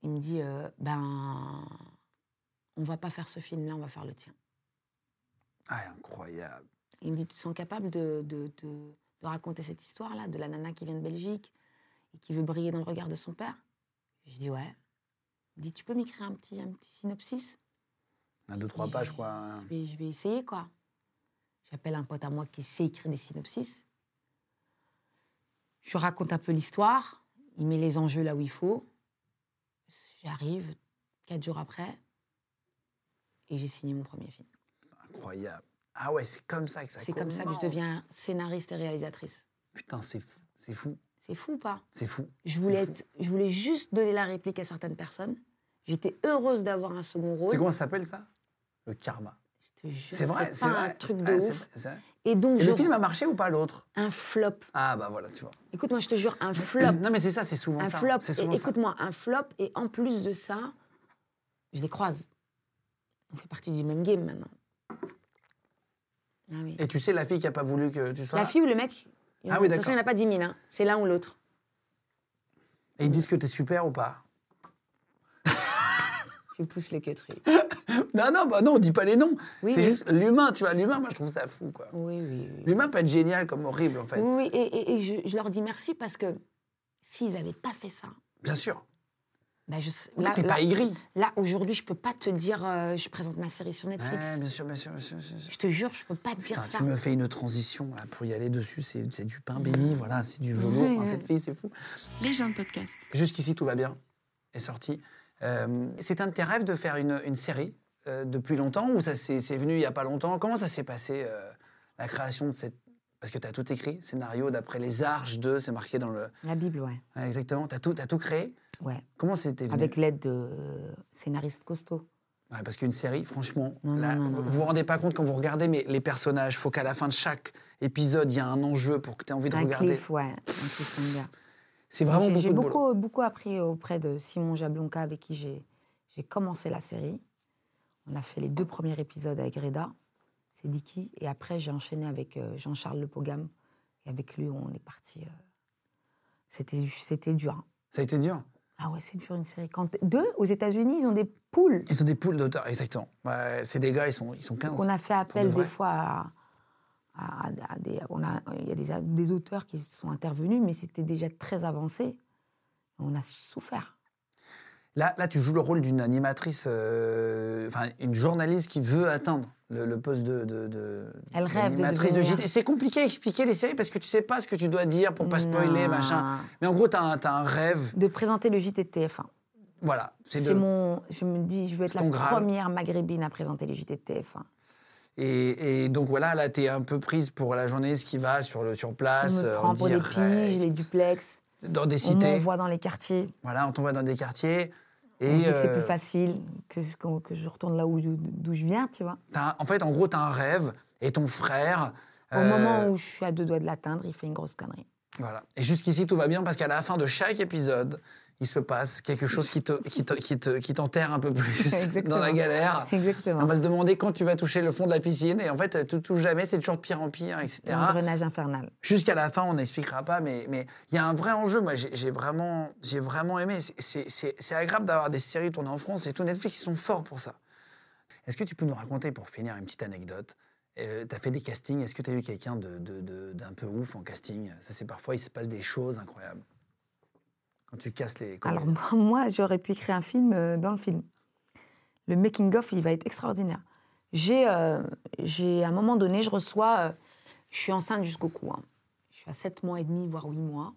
Il me dit, euh, ben, on va pas faire ce film-là, on va faire le tien. Ah, incroyable. Il me dit, tu te sens capable de, de, de- de raconter cette histoire-là, de la nana qui vient de Belgique et qui veut briller dans le regard de son père? Je dis, ouais. Il me dit, tu peux m'écrire un petit, un petit synopsis? Un, deux, trois pages, quoi. je vais, je vais essayer, quoi. J'appelle un pote à moi qui sait écrire des synopsis. Je raconte un peu l'histoire. Il met les enjeux là où il faut. J'arrive quatre jours après et j'ai signé mon premier film. Incroyable. Ah ouais, c'est comme ça que ça C'est comme ça que je deviens scénariste et réalisatrice. Putain, c'est fou. C'est fou. C'est fou ou pas? C'est fou. je voulais, fou. être- je voulais juste donner la réplique à certaines personnes. J'étais heureuse d'avoir un second rôle. C'est comment ça s'appelle ça? Le karma. Je te jure, C'est vrai, c'est un truc de Ouais, ouf. vrai. Et donc, Et je... le film a marché ou pas l'autre? Un flop. Ah bah voilà, tu vois. Écoute, moi, je te jure, un flop. Non mais c'est ça, c'est souvent un ça. flop. Et ça. Écoute-moi, un flop. Et en plus de ça, je les croise. On fait partie du même game maintenant. Ah oui. Et tu sais la fille qui a pas voulu que tu sois La fille ou le mec il y en Ah oui, De toute façon, il n'y en a pas 10 000. hein. C'est l'un ou l'autre. Et ils disent que t'es super ou pas Tu pousses les queuteries. Non, non, bah non, on dit pas les noms. Oui, c'est oui. juste l'humain, tu vois. L'humain, moi, je trouve ça fou, quoi. Oui, oui, oui. L'humain peut être génial comme horrible, en fait. Oui, oui, et, et- et je, je leur dis merci parce que s'ils n'avaient pas fait ça, Bien sûr. Bah je, sais- Là, t'es pas aigri. là, aujourd'hui, je peux pas te dire euh, je présente ma série sur Netflix. Ouais, bien sûr, bien sûr, bien sûr, bien sûr. Je te jure, je peux pas te Putain, dire ça. tu me fais une transition là, pour y aller dessus, c'est c'est du pain béni, voilà, c'est du velours. Oui, Enfin, oui. cette fille, c'est fou. Les gens de podcast. Jusqu'ici, tout va bien, est sorti. Euh, c'est un de tes rêves de faire une, une série euh, depuis longtemps ou ça s'est c'est venu il y a pas longtemps? Comment ça s'est passé, euh, la création de cette... Parce que tu as tout écrit, scénario d'après les arches de, c'est marqué dans le... La Bible, ouais. Ouais, exactement, tu as tout, t'as tout créé. Ouais. Comment c'était Avec l'aide de euh, scénaristes costauds. Ouais, parce qu'une série, franchement, Non, là, non, vous non. vous vous rendez pas compte quand vous regardez, mais les personnages, faut qu'à la fin de chaque épisode, il y a un enjeu pour que tu aies envie de Un regarder. cliff, ouais. C'est vraiment beaucoup J'ai beaucoup, beaucoup appris auprès de Simon Jablonka, avec qui j'ai commencé la série. On a fait les deux premiers épisodes avec Reda, c'est Dicky, et après j'ai enchaîné avec euh, Jean-Charles Le Pogam. Et avec lui, on est parti. euh, C'était c'était dur. hein. Ça a été dur? Ah ouais, c'est dur une série. Quand deux, aux États-Unis, ils ont des poules. Ils ont des poules d'auteurs, exactement. Ouais, c'est des gars, ils sont, ils sont 15. Donc on a fait appel des fois à, à- à des. On a, il y a des, des auteurs qui sont intervenus, mais c'était déjà très avancé. On a souffert. Là, là, tu joues le rôle d'une animatrice, euh, enfin, une journaliste qui veut atteindre le, le poste de, de, de- Elle rêve de devenir- JT. C'est compliqué à expliquer les séries parce que tu sais pas ce que tu dois dire pour pas spoiler, Non. machin. Mais en gros, tu as, un rêve. de présenter le JT de TF1. Voilà. C'est mon. Je me dis, je veux être la première maghrébine à présenter les JT de TF1. Et, et donc voilà, là, tu es un peu prise pour la journaliste qui va sur, le, sur On place, me euh, prend en pour des direct, piges, les duplex. dans des On cités. m'envoie dans les quartiers. Voilà, on t'envoie dans des quartiers. Et on se dit que c'est euh, plus facile, que, que- je retourne là où d'où je viens, tu vois. en fait, en gros, tu as un rêve et ton frère. Au euh, moment où je suis à deux doigts de l'atteindre, il fait une grosse connerie. Voilà. Et jusqu'ici, tout va bien parce qu'à la fin de chaque épisode, il se passe quelque chose qui te, qui te- qui te- qui t'enterre un peu plus dans la galère. Exactement. On va se demander quand tu vas toucher le fond de la piscine et en fait, tu touches jamais, c'est toujours pire en pire, etc. Un grenage infernal. Jusqu'à la fin, on n'expliquera pas, mais mais il y a un vrai enjeu. Moi, j'ai j'ai vraiment, j'ai vraiment aimé. C'est- C'est c'est- c'est agréable d'avoir des séries tournées en France et tout. Netflix, ils sont forts pour ça. Est-ce que tu peux nous raconter, pour finir, une petite anecdote? Tu as fait des castings. Est-ce que tu as eu quelqu'un de- de- de- d'un peu ouf en casting? Ça, c'est parfois, il se passe des choses incroyables. Quand tu casses les. Alors moi, j'aurais pu écrire un film euh, dans le film. Le making-of, il va être extraordinaire. J'ai, euh, j'ai, à un moment donné, je reçois... euh, je suis enceinte jusqu'au cou. hein. Je suis à 7 mois et demi, voire 8 mois.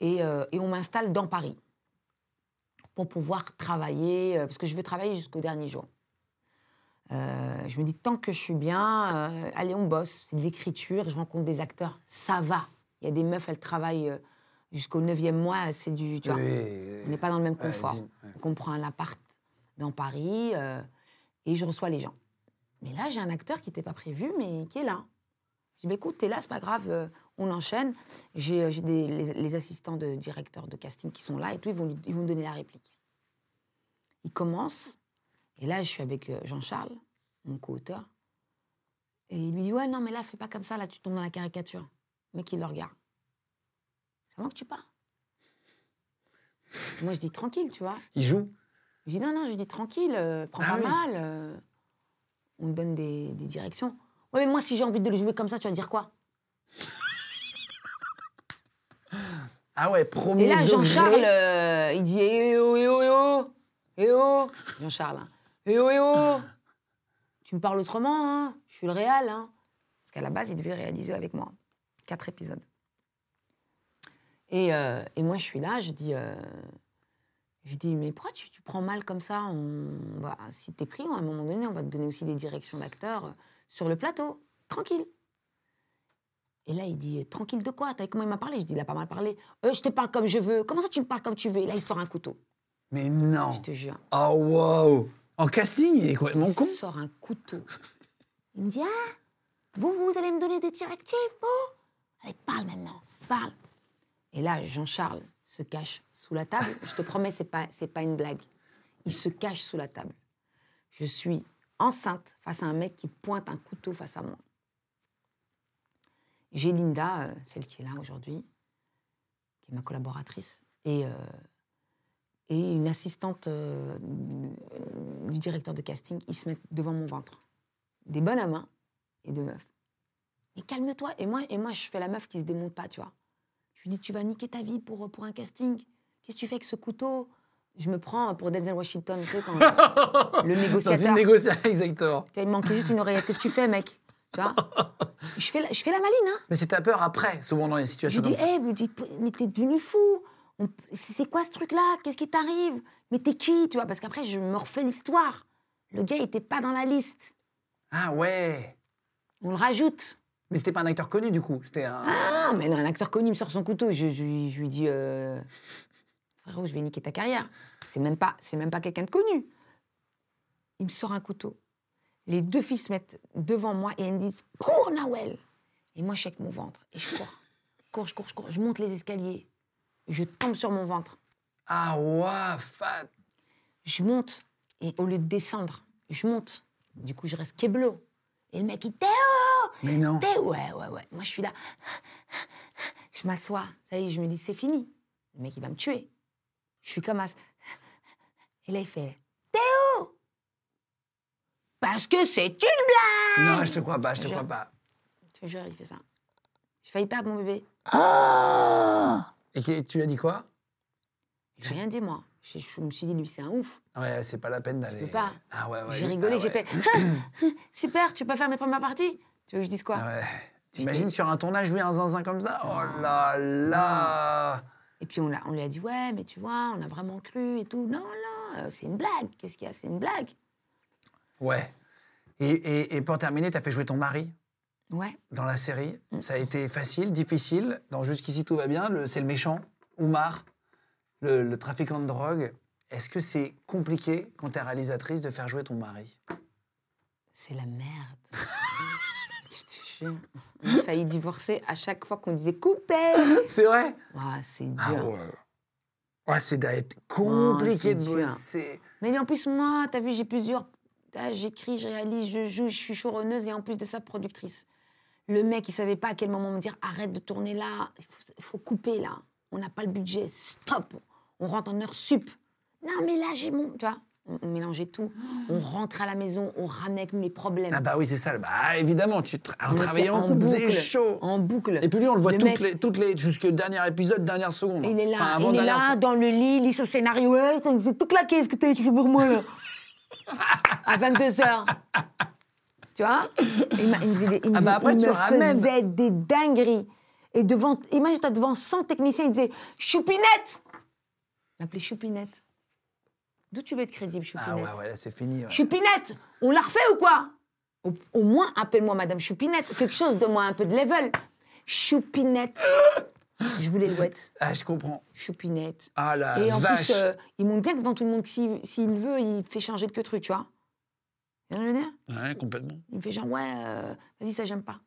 Et, et on m'installe dans Paris pour pouvoir travailler, parce que je veux travailler jusqu'au dernier jour. Je me dis, tant que je suis bien, allez, on bosse. C'est de l'écriture, je rencontre des acteurs, ça va. Il y a des meufs, elles travaillent jusqu'au 9e mois, c'est du... Tu vois, on n'est pas dans le même confort. zine, ouais. Donc on prend un appart dans Paris euh, et je reçois les gens. Mais là, j'ai un acteur qui n'était pas prévu, mais qui est là. Je dis, bah, écoute, t'es là, c'est pas grave, euh, on enchaîne. J'ai euh, les, les assistants de directeur de casting qui sont là et tout, ils vont, ils vont me donner la réplique. Il commence, et là, je suis avec Jean-Charles, mon co-auteur, et il lui dit, ouais, non, mais là, fais pas comme ça, là, tu tombes dans la caricature. Le mec, il le regarde. Moi que tu parles. Moi, je dis tranquille, tu vois. Il joue. Je dis non, non, je dis tranquille, euh, prends Ah pas oui. mal. euh, on te donne des, des directions. Ouais, mais moi, si j'ai envie de le jouer comme ça, tu vas dire quoi? Ah ouais, premier Et là, degré. Jean-Charles, euh, il dit Eh oh, eh oh, eh oh, eh oh Jean-Charles, hein. eh oh, eh oh Tu me parles autrement, hein Je suis le réal, hein Parce qu'à la base, il devait réaliser avec moi quatre épisodes. Et, euh, et moi, je suis là, je dis euh, Je dis, mais pourquoi tu, tu prends mal comme ça? On va, Si t'es pris, à un moment donné, on va te donner aussi des directions d'acteurs euh, sur le plateau. Tranquille. Et là, il dit Tranquille de quoi? T'as vu comment il m'a parlé? Je dis Il a pas mal parlé. Euh, je te parle comme je veux. Comment ça, tu me parles comme tu veux? Et là, il sort un couteau. Mais non. Je te jure. Oh wow. En casting, il est complètement Il con. sort un couteau. Il me dit Ah, vous, vous allez me donner des directives, vous? Allez, parle maintenant, parle. Et là, Jean-Charles se cache sous la table. Je te promets, c'est pas, pas une blague. Il se cache sous la table. Je suis enceinte face à un mec qui pointe un couteau face à moi. J'ai Linda, euh, celle qui est là aujourd'hui, qui est ma collaboratrice, et, euh, et une assistante euh, du directeur de casting. Ils se mettent devant mon ventre. Des bonnes à main et deux meufs. Mais calme-toi. Et moi, et moi, je fais la meuf qui se démonte pas, tu vois. Je dis, tu vas niquer ta vie pour, pour un casting. Qu'est-ce que tu fais avec ce couteau? Je me prends pour Denzel Washington, tu sais, quand le Dans négociateur. une négociation, exactement. Tu il manquait juste une oreillette. Qu'est-ce que tu fais, mec? Tu vois? Je fais, la, je fais la maline, hein. Mais c'est ta peur après, souvent dans les Je situations lui dis, comme ça. hé, mais, t'es devenu fou. On- c'est quoi ce truc-là? Qu'est-ce qui t'arrive? Mais t'es qui, tu vois? Parce qu'après, je me refais l'histoire. Le gars, il était pas dans la liste. Ah ouais. On le rajoute. Mais c'était pas un acteur connu du coup. C'était un. Ah, mais non, un acteur connu me sort son couteau. Je, je lui- je lui dis, euh, frérot, je vais niquer ta carrière. C'est même pas, c'est même pas quelqu'un de connu. Il me sort un couteau. Les deux filles se mettent devant moi et elles me disent, cours, Nawel. Et moi, je avec mon ventre et je cours, cours, je cours, je cours. Je monte les escaliers. Je tombe sur mon ventre. Ah ouais, fat. Je monte et au lieu de descendre, je monte. Du coup, je reste keblo. Et le mec, il Théo Mais non. Théo Ouais, ouais, ouais. Moi, je suis là. Je m'assois. Ça y est, je me dis, c'est fini. Le mec, il va me tuer. Je suis comme as. Et là, il fait Théo Parce que c'est une blague Non, je te crois pas, je te crois pas. Je te jure, il fait ça. J'ai failli perdre mon bébé. Et qui- tu lui as dit quoi? J'ai rien dit, moi. Je, je me suis dit, lui, c'est un ouf. Ouais, c'est pas la peine d'aller. Je peux pas. Ah ouais, ouais. j'ai rigolé, ah j'ai fait Super, tu peux faire mes premières parties Tu veux que je dise quoi Ah ouais. T'imagines sur un tournage, lui, un zinzin comme ça? Oh là là Et puis on, l'a- on lui a dit ouais, mais tu vois, on a vraiment cru et tout. Non, non, euh, c'est une blague. Qu'est-ce qu'il y a? C'est une blague. Ouais. Et, et, et pour terminer, t'as fait jouer ton mari? Ouais. dans la série? Mm. Ça a été facile, difficile? Dans Jusqu'ici, tout va bien? C'est le méchant, Oumar, le, le trafiquant de drogue? Est-ce que c'est compliqué, quand t'es réalisatrice, de faire jouer ton mari? C'est la merde. jure. On a failli divorcer à chaque fois qu'on disait couper. C'est vrai? Ah, c'est dur. Ah ouais. Ouais, c'est d'être compliqué c'est de dur. bosser. Mais en plus, moi, t'as vu, j'ai plusieurs. Ah, J'écris, je réalise, je joue, je suis showrunneuse et en plus de ça, productrice. Le mec, il savait pas à quel moment me dire arrête de tourner là, il faut, il faut couper là. On n'a pas le budget, stop. On rentre en heure sup. Non, mais là, j'ai mon. Tu vois on, on mélangeait tout. On rentrait à la maison, on ramenait avec nous les problèmes. Ah bah oui, c'est ça. Bah évidemment, tu tra- On était travailler en couple, c'est boucle, chaud. En boucle. Et puis lui, on le voit Le toutes mec, les, toutes les, jusqu'au dernier épisode, dernière seconde. Il est là, Enfin, il est là seconde. dans le lit, il lit son scénario. Ouais, c'est tout claqué ce que t'as écrit pour moi là. à 22h. Tu vois? Il, me faisait des, il me Ah bah faisait- après, il tu me ramènes. faisait des dingueries. Et devant, imagine, toi devant 100 techniciens, il disait Choupinette Il m'appelait Choupinette. D'où tu veux être crédible, Choupinette Ah ouais, ouais, là, c'est fini. ouais. Choupinette, on l'a refait ou quoi? Au, au moins, appelle-moi Madame Choupinette. Quelque chose, donne-moi un peu de level. Choupinette. Je voulais l'ouette. Ah, je comprends. Choupinette. Ah la Et en vache. plus, euh, il montre bien que devant tout le monde, que s'il s'il veut, il fait changer de que truc, tu vois. Tu vois ce que je veux dire? Ouais, complètement. Il me fait genre, ouais, euh, vas-y, ça, j'aime pas.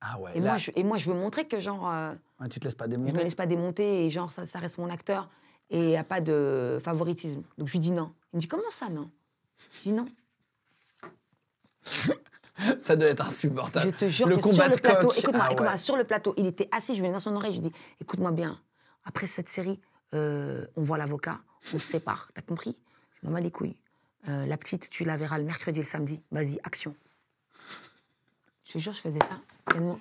Ah ouais, Et, là, moi, je, et moi, je veux montrer que, genre, euh, tu te laisses pas je me laisse pas démonter et, genre, ça, ça reste mon acteur et il n'y a pas de favoritisme. Donc, je lui dis non. Il me dit, comment ça, non? Je dis non. Ça doit être insupportable. Je te jure le que combat sur le plateau, écoute-moi, Ah sur le plateau, il était assis, je venais dans son oreille, je dis, écoute-moi bien, après cette série, euh, on voit l'avocat, on se sépare, t'as compris? Je m'en bats les couilles. Euh, la petite, tu la verras le mercredi et le samedi, vas-y, action. Je te jure, je faisais ça, tellement.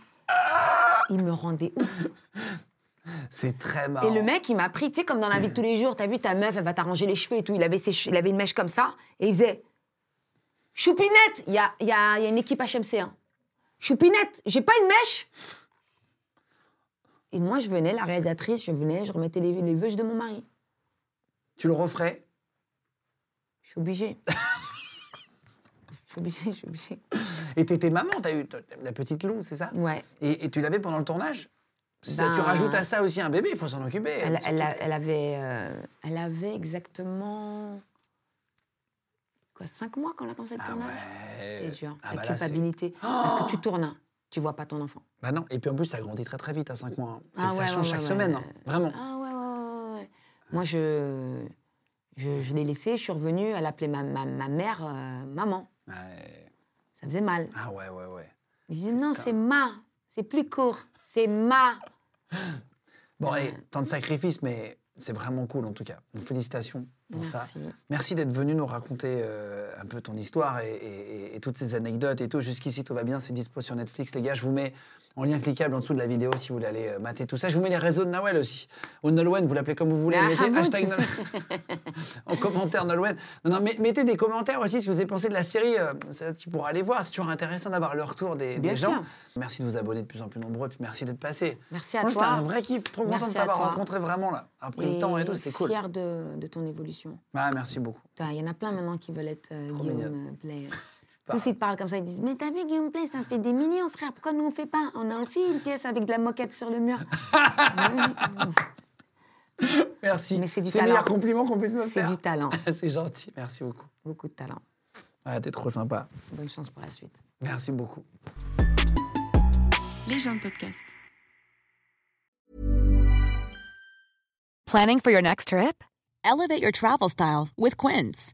Il me rendait ouf. C'est très marrant. Et le mec, il m'a pris, tu sais, comme dans la vie de tous les jours, t'as vu ta meuf, elle va t'arranger les cheveux et tout. Il avait, ses che- il avait une mèche comme ça et il faisait Choupinette Il y a, il y, a, il y a une équipe HMC. Hein. Choupinette, j'ai pas une mèche Et moi, je venais, la réalisatrice, je venais, je remettais les, les veuches de mon mari. Tu le referais? Je suis obligée. Je suis obligée, je suis obligée. Et t'étais maman, t'as eu la petite Lou, c'est ça? Ouais. et, et tu l'avais pendant le tournage? Ça, Ben- Tu rajoutes à ça aussi un bébé, il faut s'en occuper. Elle, Surtout elle a- que- elle avait, euh, elle avait exactement. Quoi, cinq mois quand elle a commencé le Ah tournage ouais. C'est dur. Ah la bah là, culpabilité. Parce que tu tournes, tu vois pas ton enfant. Bah non, et puis en plus, ça grandit très très vite à 5 mois. hein. Ah ça change ouais, chaque semaine, hein. vraiment. Ah ouais, ouais, ouais. Moi, je, je, je l'ai laissée, je suis revenue, elle appelait ma, ma, ma mère euh, maman. Ça faisait mal. Ah ouais, ouais, ouais. Je disais non, c'est ma. C'est plus court. C'est ma. Bon, allez, tant de sacrifices, mais c'est vraiment cool en tout cas. Donc, félicitations pour ça. Merci. Merci d'être venu nous raconter euh, un peu ton histoire et, et- et- et toutes ces anecdotes et tout. Jusqu'ici, tout va bien. C'est dispo sur Netflix, les gars. Je vous mets en lien cliquable en dessous de la vidéo si vous voulez aller euh, mater tout ça. Je vous mets les réseaux de Nawel aussi. Ou Nolwenn, vous l'appelez comme vous voulez. Ah, mettez mon hashtag. Nolwenn en commentaire Nolwenn. Non, non, mais mettez des commentaires aussi si vous avez pensé de la série. euh, ça, tu pourras aller voir. C'est toujours intéressant d'avoir le retour des, gens. Merci de vous abonner de plus en plus nombreux. Puis merci d'être passé. Merci à Moi, toi. C'était un vrai kiff. Trop content de t'avoir rencontré vraiment là. Après le temps et tout, c'était cool. Fière de, de ton évolution. Ah, merci beaucoup. Il y en a plein maintenant qui veulent être euh, Guillaume mignonne. Tous ils te parlent comme ça, ils disent Mais t'as vu Guillaume Play, ça fait des millions, frère, pourquoi nous on fait pas? On a aussi une pièce avec de la moquette sur le mur. Merci. Mais c'est du le talent. meilleur compliment qu'on puisse me C'est faire. du talent, c'est gentil. Merci beaucoup. beaucoup de talent. Ah, t'es trop sympa. Bonne chance pour la suite. Merci beaucoup. Les gens de podcast. Planning for your next trip? Elevate your travel style with Quince.